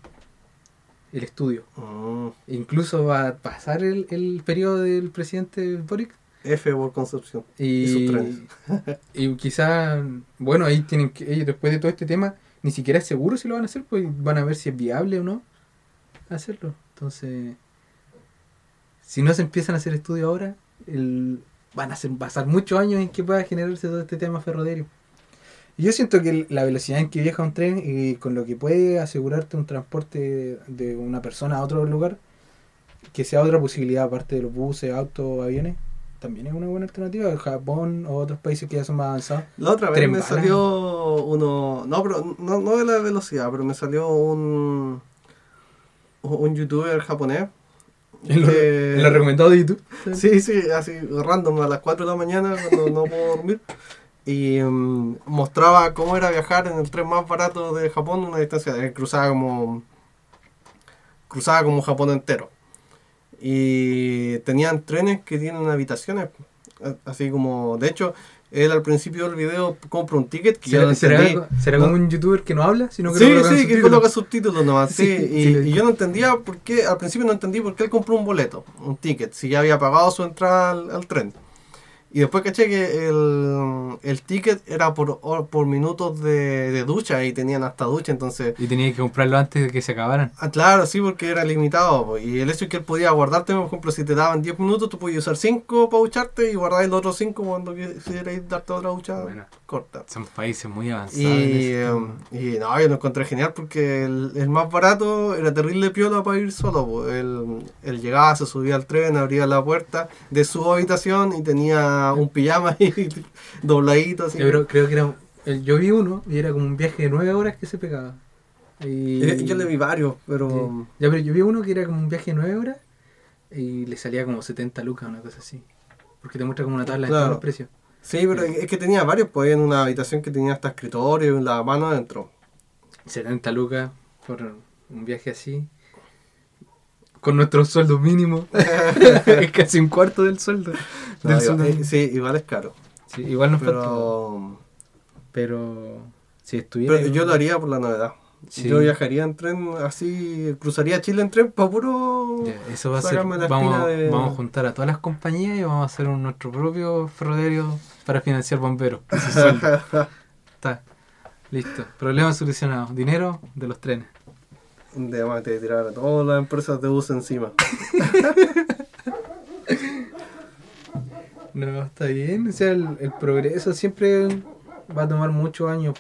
El estudio. Mm, Incluso va a pasar el, el periodo del presidente Boric. F por Concepción. Y, Y sus trenes. y quizá, bueno, ahí tienen que, ellos después de todo este tema, ni siquiera es seguro si lo van a hacer, pues van a ver si es viable o no hacerlo. Entonces, si no se empiezan a hacer estudios ahora, el, van a ser, pasar muchos años en que pueda generarse todo este tema ferroviario. Y Yo siento que la velocidad en que viaja un tren y con lo que puede asegurarte un transporte de una persona a otro lugar, que sea otra posibilidad aparte de los buses, autos, aviones, también es una buena alternativa. Japón o otros países que ya son más avanzados. La otra vez Tren me bala. salió uno. No, pero no, no de la velocidad, pero me salió un. Un youtuber japonés. Lo, que- lo recomendado de YouTube. Sí, sí, así random a las 4 de la mañana cuando no puedo dormir. Y mm, mostraba cómo era viajar en el tren más barato de Japón, una distancia, eh, cruzaba como cruzaba como Japón entero. Y tenían trenes que tienen habitaciones, así como, de hecho, él al principio del video compra un ticket que yo no ¿Será, será, entendí. será No. como un youtuber que no habla, sino que Sí, no sí, que coloca subtítulos nomás, sí. Sí, y, sí. y yo no entendía por qué, al principio no entendí por qué él compró un boleto, un ticket, si ya había pagado su entrada al, al tren. Y después caché que el, el ticket era por, por minutos de, de ducha y tenían hasta ducha, entonces... Y tenía que comprarlo antes de que se acabaran. Ah, claro, sí, porque era limitado. po, Y el hecho es que él podía guardarte, por ejemplo, si te daban 10 minutos, tú podías usar 5 para ducharte y guardar los otros 5 cuando quisierais darte otra ducha Bueno. Corta. Son países muy avanzados. Y, en ese tema. y no, yo lo encontré genial porque el, el más barato era terrible piola para ir solo. po. Él, él llegaba, se subía al tren, abría la puerta de su habitación y tenía un pijama ahí dobladito. Así. Yo creo, creo que era. Yo vi uno y era como un viaje de nueve horas que se pegaba. Y, Eh, Yo le vi varios, pero Sí. Ya, pero yo vi uno que era como un viaje de nueve horas y le salía como 70 lucas, una cosa así. Porque te muestra como una tabla de Claro. todos los precios. Sí, pero es que tenía varios, pues en una habitación que tenía hasta escritorio y un lavamano adentro. 70 lucas por un viaje así. Con nuestro sueldo mínimo. es casi un cuarto del sueldo. No, del sueldo eh, sí, igual es caro. Sí, igual nos. Pero, Pero si estuviera. pero yo lo haría por la novedad. Sí. Yo viajaría en tren así, cruzaría Chile en tren para puro... Eso va a ser. Vamos, espina de- vamos a juntar a todas las compañías y vamos a hacer un- nuestro propio ferroviario para financiar bomberos. Está. Listo. Problema solucionado. Dinero de los trenes. De además te tirar a todas las empresas de bus encima. No, está bien. O sea, el, el progreso siempre va a tomar muchos años.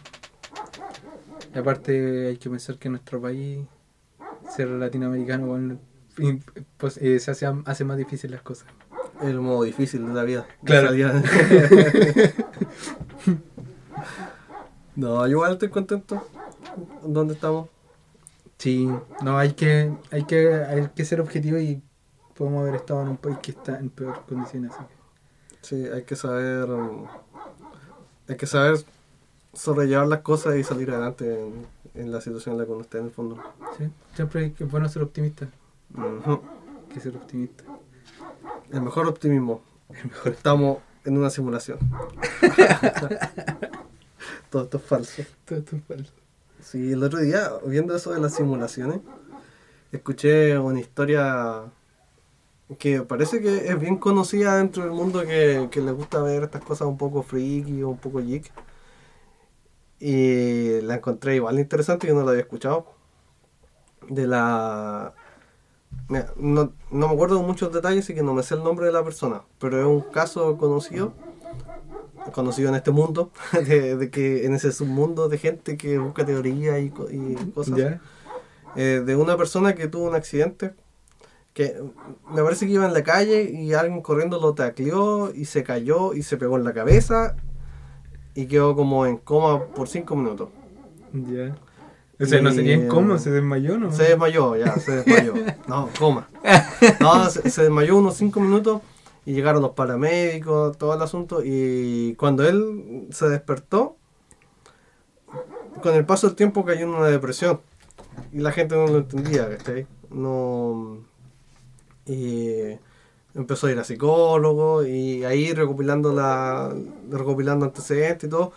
Y aparte hay que pensar que nuestro país, ser latinoamericano, bueno, pues, eh, se hace, hace más difícil las cosas. El modo difícil de la vida. Claro. No, yo igual estoy contento. ¿Dónde estamos? Sí, no, hay que, hay que, hay que ser objetivo y podemos haber estado en un país que está en peores condiciones. así que- Sí, hay que saber. Hay que saber sobrellevar las cosas y salir adelante en, en la situación en la que uno está en el fondo. Sí, siempre hay que- es bueno ser optimista. Hay que ser optimista. El mejor optimismo. Es mejor. Estamos en una simulación. Todo esto es falso. Todo esto es falso. Sí, el otro día, viendo eso de las simulaciones, escuché una historia que parece que es bien conocida dentro del mundo que, que le gusta ver estas cosas un poco freaky o un poco geek. Y la encontré igual interesante, yo no la había escuchado. De la... Mira, no, no me acuerdo de muchos detalles y que no me sé el nombre de la persona, pero es un caso conocido, conocido en este mundo, de, de que en ese submundo de gente que busca teoría y, y cosas ¿Ya? eh, de una persona que tuvo un accidente que me parece que iba en la calle y alguien corriendo lo tacleó y se cayó y se pegó en la cabeza y quedó como en coma por cinco minutos. Ya. O sea, no Y, sería en coma, eh, se desmayó, ¿no? Se desmayó, ya, se desmayó. No, coma. No, se, se desmayó unos cinco minutos y llegaron los paramédicos, todo el asunto. Y cuando él se despertó, con el paso del tiempo cayó en una depresión. Y la gente no lo entendía, ¿cachai? No. Y empezó a ir a psicólogo y ahí recopilando la recopilando antecedentes y todo.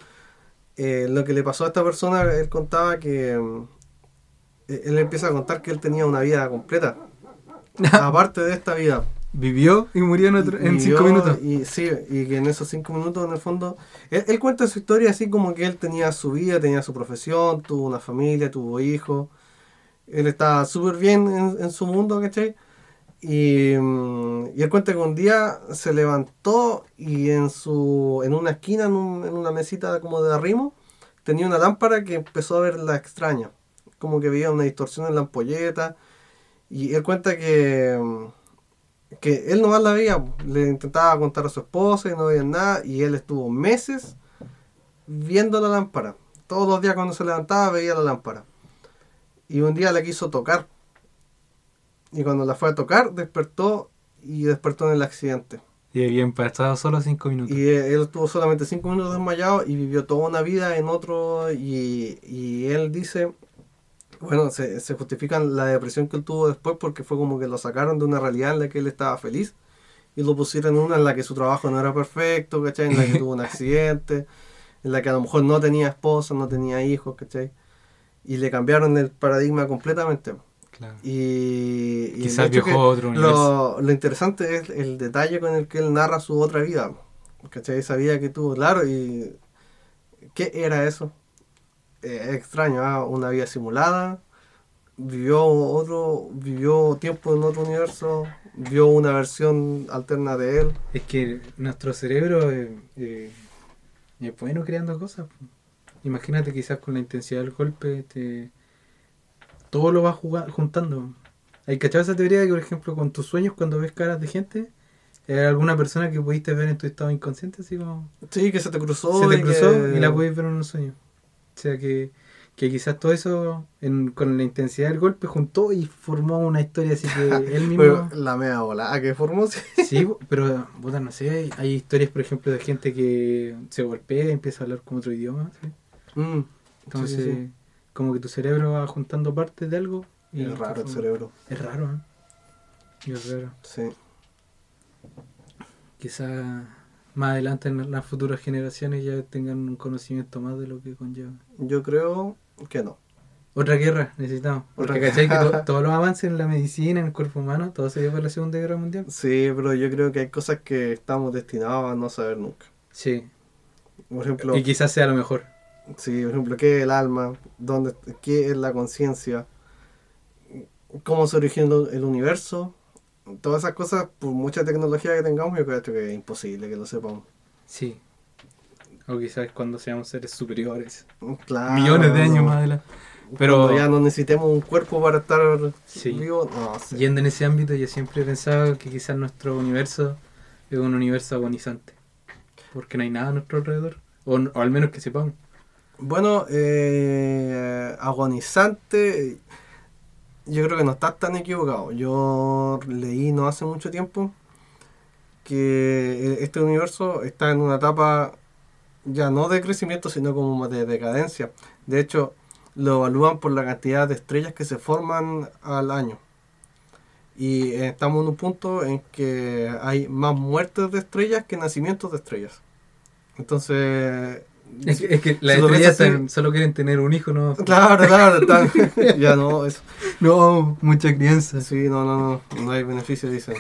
eh, lo que le pasó a esta persona, él contaba que eh, él empieza a contar que él tenía una vida completa. aparte de esta vida. Vivió y murió en, otro- en cinco minutos. Y sí, y que en esos cinco minutos, en el fondo, él, él cuenta su historia así como que él tenía su vida, tenía su profesión, tuvo una familia, tuvo hijos. Él estaba súper bien en, en su mundo, ¿cachai? Y, él cuenta que un día se levantó y en su en una esquina, en, un- en una mesita como de arrimo, tenía una lámpara que empezó a ver la extraña. Como que veía una distorsión en la ampolleta. Y él cuenta que, que él nomás la veía. Le intentaba contar a su esposa y no veía nada. Y él estuvo meses viendo la lámpara. Todos los días cuando se levantaba veía la lámpara. Y un día la quiso tocar. Y cuando la fue a tocar, despertó y despertó en el accidente. Y había pasado solo cinco minutos. Y él estuvo solamente cinco minutos desmayado y vivió toda una vida en otro. Y, y él dice, bueno, se, se justifican la depresión que él tuvo después porque fue como que lo sacaron de una realidad en la que él estaba feliz y lo pusieron en una en la que su trabajo no era perfecto, ¿cachai? En la que tuvo un accidente, en la que a lo mejor no tenía esposa, no tenía hijos, ¿cachai? Y le cambiaron el paradigma completamente. Claro. Y, Quizás viajó a otro universo. lo, lo interesante es el detalle con el que él narra su otra vida. ¿Cachai? Esa vida que tuvo, claro, y ¿qué era eso? Eh, extraño, ¿ah? una vida simulada, vivió otro, vivió tiempo en otro universo, vio una versión alterna de él. Es que nuestro cerebro eh, eh, es bueno creando cosas. Imagínate quizás con la intensidad del golpe, te- todo lo vas jugando, juntando. ¿Hay cachado esa teoría de que, por ejemplo, con tus sueños, cuando ves caras de gente, era alguna persona que pudiste ver en tu estado inconsciente, así como Sí, que se te cruzó. se te y cruzó que- y la puedes ver en un sueño. O sea que, que quizás todo eso, en- con la intensidad del golpe, juntó y formó una historia así que él mismo... Pero la mea volada que formó, sí. Sí, pero, puta, no sé, hay, hay historias, por ejemplo, de gente que se golpea y empieza a hablar como otro idioma. ¿sí? Mm, Entonces, sí, sí. Como que tu cerebro va juntando partes de algo. Y Es raro el cerebro. Es raro, ¿eh? Y Es raro. Sí. Quizá más adelante en las futuras generaciones ya tengan un conocimiento más de lo que conlleva. Yo creo que no. Otra guerra necesitamos. Porque Otra ¿cachai? Que to- todos los avances en la medicina, en el cuerpo humano, todo se dio por la Segunda Guerra Mundial. Sí, pero yo creo que hay cosas que estamos destinados a no saber nunca. Sí. Por ejemplo, Y quizás sea lo mejor. Sí, por ejemplo, ¿qué es el alma? ¿Dónde, ¿Qué es la conciencia? ¿Cómo se originó el universo? Todas esas cosas, por mucha tecnología que tengamos, yo creo que es imposible que lo sepamos. Sí. O quizás cuando seamos seres superiores. Claro, millones de años más adelante. Pero Cuando ya no necesitemos un cuerpo para estar Sí. vivo, no sé. yendo en ese ámbito, yo siempre he pensado que quizás nuestro universo es un universo agonizante. Porque no hay nada a nuestro alrededor. O, o al menos que sepamos. Bueno, eh, agonizante, yo creo que no estás tan equivocado. Yo leí no hace mucho tiempo que este universo está en una etapa ya no de crecimiento, sino como de decadencia. De hecho, lo evalúan por la cantidad de estrellas que se forman al año. Y eh, estamos en un punto en que hay más muertes de estrellas que nacimientos de estrellas. Entonces... Es que, es que las estrellas así- solo quieren tener un hijo, ¿no? Claro, claro, ya no, eso. No, mucha crianza. Sí, no, no, no, no hay beneficio, dicen.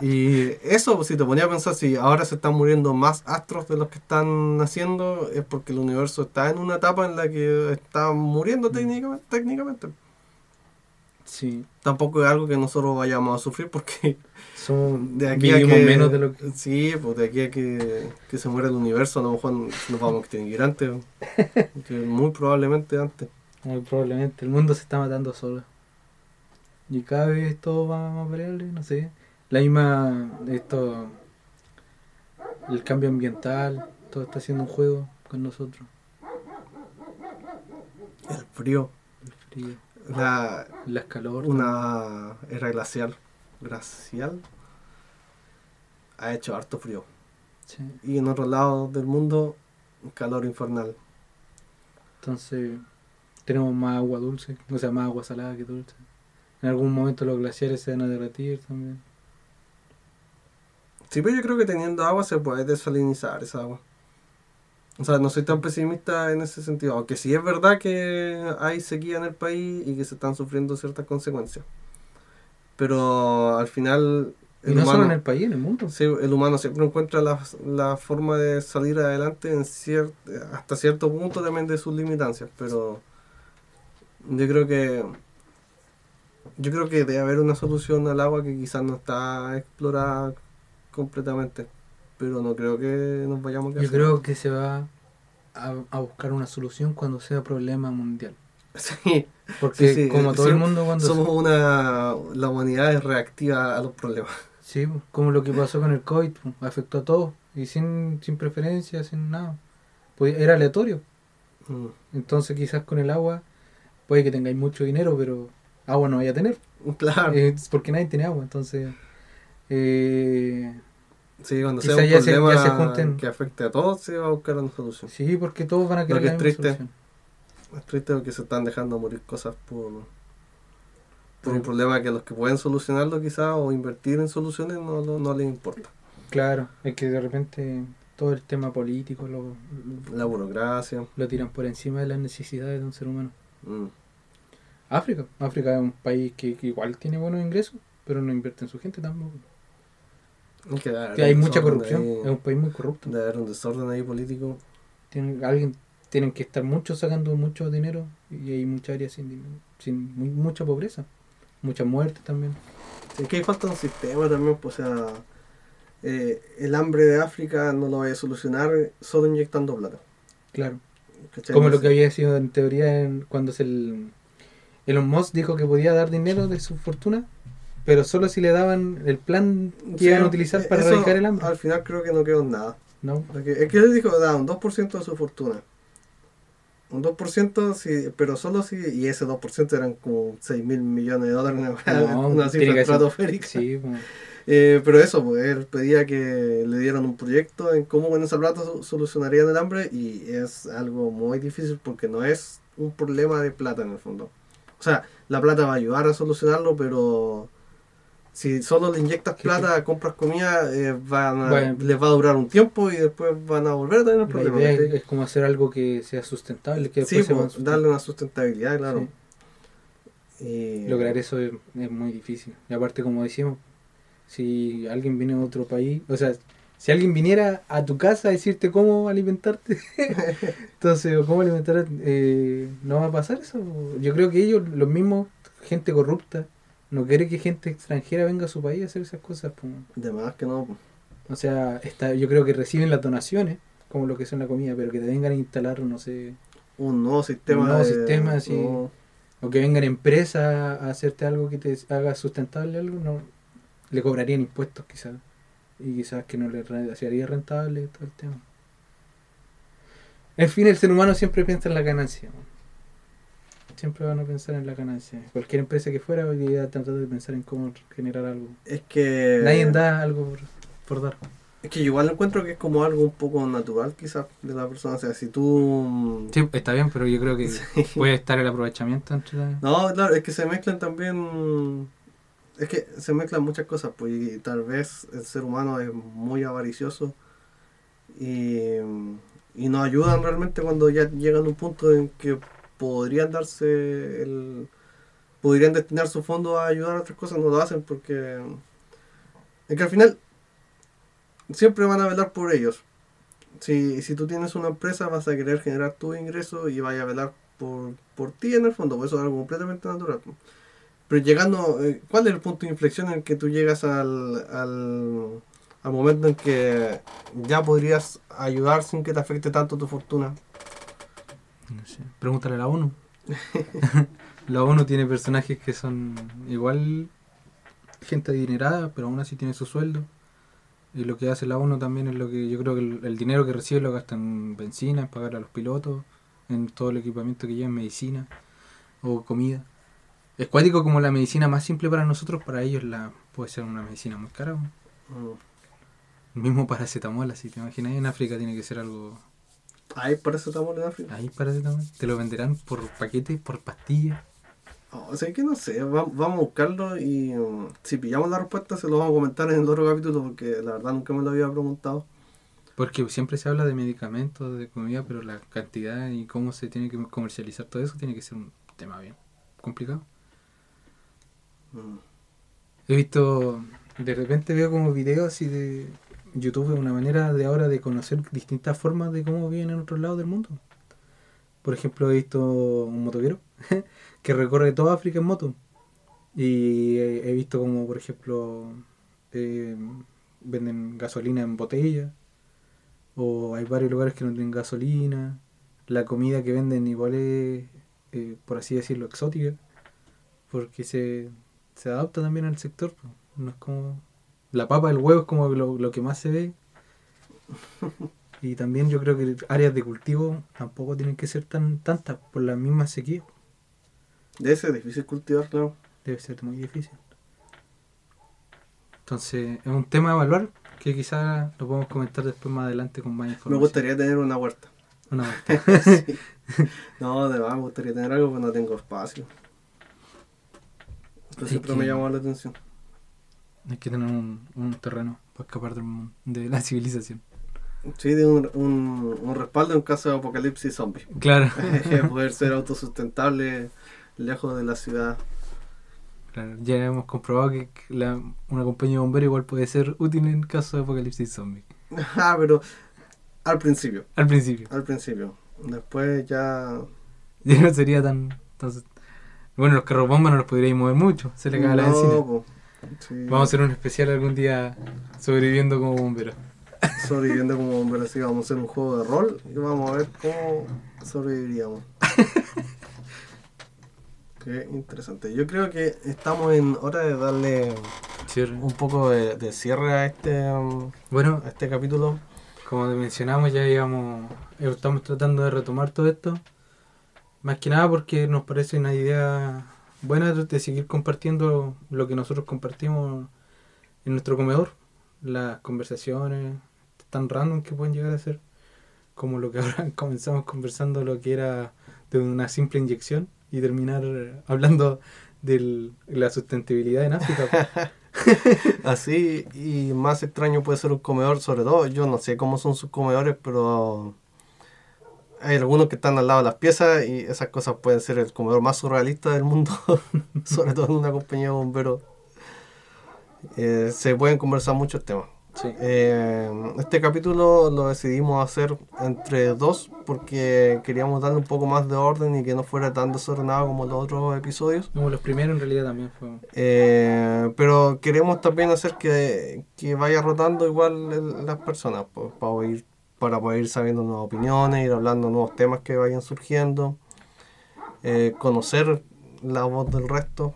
Y eso, pues, si te ponía a pensar, si ahora se están muriendo más astros de los que están naciendo, es porque el universo está en una etapa en la que está muriendo técnicamente. técnicamente. Sí. Tampoco es algo que nosotros vayamos a sufrir porque Somos, de aquí a que... menos de lo que... Sí, pues de aquí a que, que se muera el universo, a lo mejor nos vamos a extinguir antes. que muy probablemente antes. Muy probablemente. El mundo se está matando solo. Y cada vez todo va más variable, no sé. La misma. Esto. El cambio ambiental. Todo está haciendo un juego con nosotros. El frío, El frío. la, El calor. una era glacial. Glacial. Ha hecho harto frío. Sí. Y en otros lados del mundo, calor infernal. Entonces. Tenemos más agua dulce. O sea, más agua salada que dulce. En algún momento los glaciares se van a derretir también. Sí, pero yo creo que teniendo agua se puede desalinizar esa agua. O sea, no soy tan pesimista en ese sentido. Aunque sí es verdad que hay sequía en el país y que se están sufriendo ciertas consecuencias. Pero al final... Y no solo en el país, en el mundo. Sí, el humano siempre encuentra la, la forma de salir adelante en cier- hasta cierto punto también de sus limitancias, pero yo creo que yo creo que debe haber una solución al agua que quizás no está explorada completamente, pero no creo que nos vayamos a quedar Yo creo que se va a, a buscar una solución cuando sea problema mundial. Sí, Porque sí, sí, como eh, todo el mundo cuando... somos una... La humanidad es reactiva a los problemas. Sí, como lo que pasó con el COVID, afectó a todos y sin, sin preferencia, sin nada. Pues era aleatorio. Mm, Entonces quizás con el agua puede que tengáis mucho dinero, pero agua no vaya a tener. Claro. Eh, porque nadie tiene agua, entonces... eh, Sí, cuando sea un ya se- problema se junten- que afecte a todos, se va a buscar una solución. sí, porque todos van a Lo querer que la misma triste. solución. Es triste porque se están dejando morir cosas por, por Sí. un problema que los que pueden solucionarlo quizás o invertir en soluciones no, no, no les importa. Claro, es que de repente todo el tema político lo, La burocracia. lo tiran por encima de las necesidades de un ser humano. mm, África, África es un país que, que igual tiene buenos ingresos, pero no invierte en su gente tampoco. que hay mucha corrupción, ahí- es un país muy corrupto. debe haber un desorden ahí político. Tienen, alguien, tienen que estar muchos sacando mucho dinero y hay muchas áreas sin, sin muy- mucha pobreza, mucha muerte también. Es que ahí falta un sistema también, pues, o sea, eh, el hambre de África no lo va a solucionar solo inyectando plata. Claro. ¿cachai? Como lo que había sido en teoría en- cuando se el, Elon Musk dijo que podía dar dinero de su fortuna, pero solo si le daban el plan que Sí, iban a utilizar eh, para erradicar el hambre. Al final creo que no quedó nada. No, es que él dijo, da un 2% de su fortuna. Un 2%, sí, pero solo si, y ese 2% eran como 6 mil millones de dólares, una, No, una cifra estratosférica. sí, pues, Eh, pero eso, pues él pedía que le dieran un proyecto en cómo con esa plata so- solucionarían el hambre y es algo muy difícil porque no es un problema de plata en el fondo. O sea, la plata va a ayudar a solucionarlo, pero si solo le inyectas plata, compras comida, eh, van a- Bueno. les va a durar un tiempo y después van a volver a tener la problemas. es, como hacer algo que sea sustentable, que Sí, después pues, darle una sustentabilidad, claro. Sí. Y- Lograr eso es, es muy difícil. Y aparte, como decíamos, si alguien viene de otro país, o sea, si alguien viniera a tu casa a decirte cómo alimentarte, entonces, o cómo alimentar, eh, no va a pasar eso. Yo creo que ellos, los mismos, gente corrupta, no quiere que gente extranjera venga a su país a hacer esas cosas. pues. De más que no. pues. O sea, está, yo creo que reciben las donaciones, como lo que son la comida, pero que te vengan a instalar, no sé, Un nuevo sistema. Un nuevo de- sistema, sí. no. o que vengan empresas a hacerte algo que te haga sustentable algo, no le cobrarían impuestos quizás. Y quizás que no le haría rentable todo el tema. En fin, el ser humano siempre piensa en la ganancia. ¿no? Siempre van a pensar en la ganancia. Cualquier empresa que fuera va a tratar de pensar en cómo generar algo. Es que. Nadie da algo por, por dar. Es que yo igual encuentro que es como algo un poco natural, quizás, de la persona. O sea, si tú. Sí, está bien, pero yo creo que Sí. puede estar el aprovechamiento entre la- No, claro, es que se mezclan también. Es que se mezclan muchas cosas, pues y tal vez el ser humano es muy avaricioso y, y nos ayudan realmente cuando ya llegan a un punto en que podrían darse el. podrían destinar su fondo a ayudar a otras cosas, no lo hacen porque. Es que al final siempre van a velar por ellos. Si, si tú tienes una empresa vas a querer generar tu ingreso y vaya a velar por, por ti en el fondo, pues eso es algo completamente natural. Pero llegando, eh, ¿cuál es el punto de inflexión en que tú llegas al, al, al momento en que ya podrías ayudar sin que te afecte tanto tu fortuna? No sé. Pregúntale a la ONU. la ONU tiene personajes que son igual gente adinerada, pero aún así tiene su sueldo. Y lo que hace la ONU también es lo que yo creo que el, el dinero que recibe lo gasta en benzina, en pagar a los pilotos, en todo el equipamiento que lleva en medicina o comida. Es cuático como la medicina más simple para nosotros, para ellos la puede ser una medicina muy cara. ¿no? Mm. El mismo paracetamol, así te imaginas, en África tiene que ser algo... Eso estamos en África. Ahí paracetamol, te lo venderán por paquetes, por pastillas. Oh, o sea, que no sé, va- vamos a buscarlo y mm, si pillamos la respuesta se lo vamos a comentar en el otro capítulo porque la verdad nunca me lo había preguntado. Porque siempre se habla de medicamentos, de comida, pero la cantidad y cómo se tiene que comercializar todo eso tiene que ser un tema bien complicado. Mm. He visto, de repente veo como videos así de YouTube, una manera de ahora de conocer distintas formas de cómo viven en otros lados del mundo. Por ejemplo, he visto un motoquero que recorre toda África en moto. Y he, visto como, por ejemplo, eh, venden gasolina en botella. O hay varios lugares que no tienen gasolina. la comida que venden igual es, eh, por así decirlo, exótica, porque se, se adapta también al sector. No es como la papa, el huevo es como lo, lo que más se ve. Y también yo creo que áreas de cultivo tampoco tienen que ser tan tantas por la misma sequía. Debe ser difícil cultivar, claro. Debe ser muy difícil. Entonces, es un tema a evaluar que quizás lo podemos comentar después más adelante con más Me información. gustaría tener una huerta. Una vuelta. Sí. No, de verdad, me gustaría tener algo, pero no tengo espacio. Pero Es siempre que- me llamó la atención. Hay que tener un, un terreno para escapar del mundo, de la civilización. Sí, de un, un, un respaldo en caso de apocalipsis zombie. Claro. Poder ser autosustentable lejos de la ciudad. claro. Ya hemos comprobado que la- una compañía de bomberos igual puede ser útil en caso de apocalipsis zombie. Ah, pero al principio, Al principio. al principio. Después ya... Ya no sería tan... Entonces, bueno, los carros bomba no los podríais mover mucho. Se le cae la No, encina. po. Sí. Vamos a hacer un especial algún día sobreviviendo como bomberos. sobreviviendo como bomberos. Así vamos a hacer un juego de rol y vamos a ver cómo sobreviviríamos. Qué interesante. Yo creo que estamos en hora de darle Cierre. un poco de, de cierre a este, um, Bueno, a este capítulo. como te mencionamos, ya íbamos, eh, estamos tratando de retomar todo esto. Más que nada porque nos parece una idea buena de seguir compartiendo lo que nosotros compartimos en nuestro comedor. Las conversaciones tan random que pueden llegar a ser. Como lo que ahora comenzamos conversando, lo que era de una simple inyección y terminar hablando de la sustentabilidad en África. Así y más extraño puede ser un comedor, sobre todo. Yo no sé cómo son sus comedores, pero hay algunos que están al lado de las piezas y esas cosas pueden ser el comedor más surrealista del mundo, sobre todo en una compañía de bomberos. Eh, se pueden conversar muchos temas. sí. Eh, este capítulo lo decidimos hacer entre dos porque queríamos darle un poco más de orden y que no fuera tan desordenado como los otros episodios. Como los primeros en realidad también fue... Eh, pero queremos también hacer que, que vaya rotando igual el- las personas pues, para, ir, para poder ir sabiendo nuevas opiniones, ir hablando nuevos temas que vayan surgiendo, eh, conocer la voz del resto.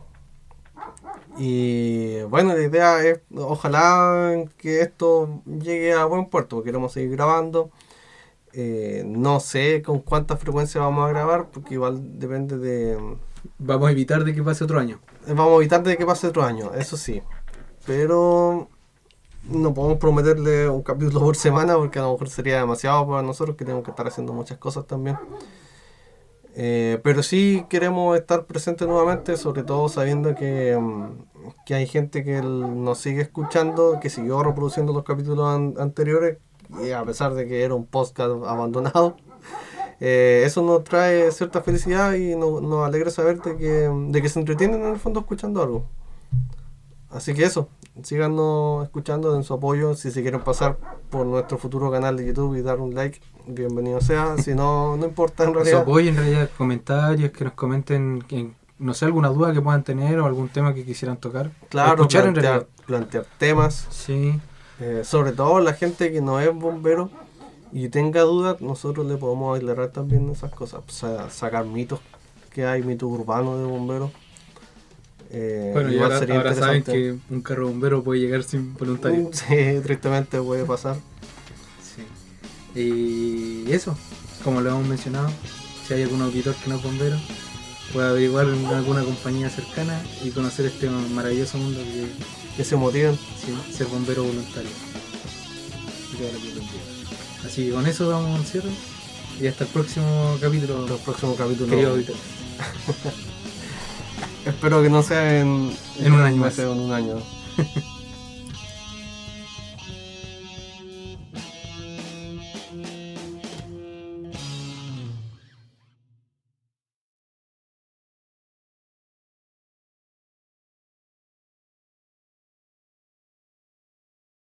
Y bueno, la idea es, ojalá que esto llegue a buen puerto, queremos seguir grabando. Eh, no sé con cuánta frecuencia vamos a grabar, porque igual depende de, Vamos a evitar de que pase otro año. Vamos a evitar de que pase otro año, eso sí. Pero no podemos prometerle un capítulo por semana porque a lo mejor sería demasiado para nosotros que tenemos que estar haciendo muchas cosas también. Eh, pero sí queremos estar presentes nuevamente, sobre todo sabiendo que, mm, que hay gente que nos sigue escuchando, que siguió reproduciendo los capítulos an- anteriores, a pesar de que era un podcast abandonado. Eh, eso nos trae cierta felicidad y no- nos alegra saber de que, de que se entretienen en el fondo escuchando algo. Así que eso, síganos escuchando, den su apoyo. Si se quieren pasar por nuestro futuro canal de YouTube y dar un like, bienvenido sea. Si no, no importa en Su realidad. apoyo en realidad, comentarios, que nos comenten, que- no sé, alguna duda que puedan tener o algún tema que quisieran tocar. Claro, escuchar en plantear, realidad. plantear temas. Sí, Eh, sobre todo la gente que no es bombero y tenga dudas, nosotros le podemos aclarar también esas cosas. O sea, sacar mitos que hay, mitos urbanos de bomberos. Eh, bueno, y ahora, sería ahora saben que un carro bombero puede llegar sin voluntario. Sí, tristemente puede pasar. Sí. Y eso, como lo hemos mencionado, si hay algún auditor que no es bombero, puede averiguar en alguna compañía cercana y conocer este maravilloso mundo que Que se motiven. sí, ser bombero voluntario. Así que con eso damos un cierre y hasta el próximo capítulo, Hasta el próximo capítulo. querido auditor. Espero que no sea en, un año.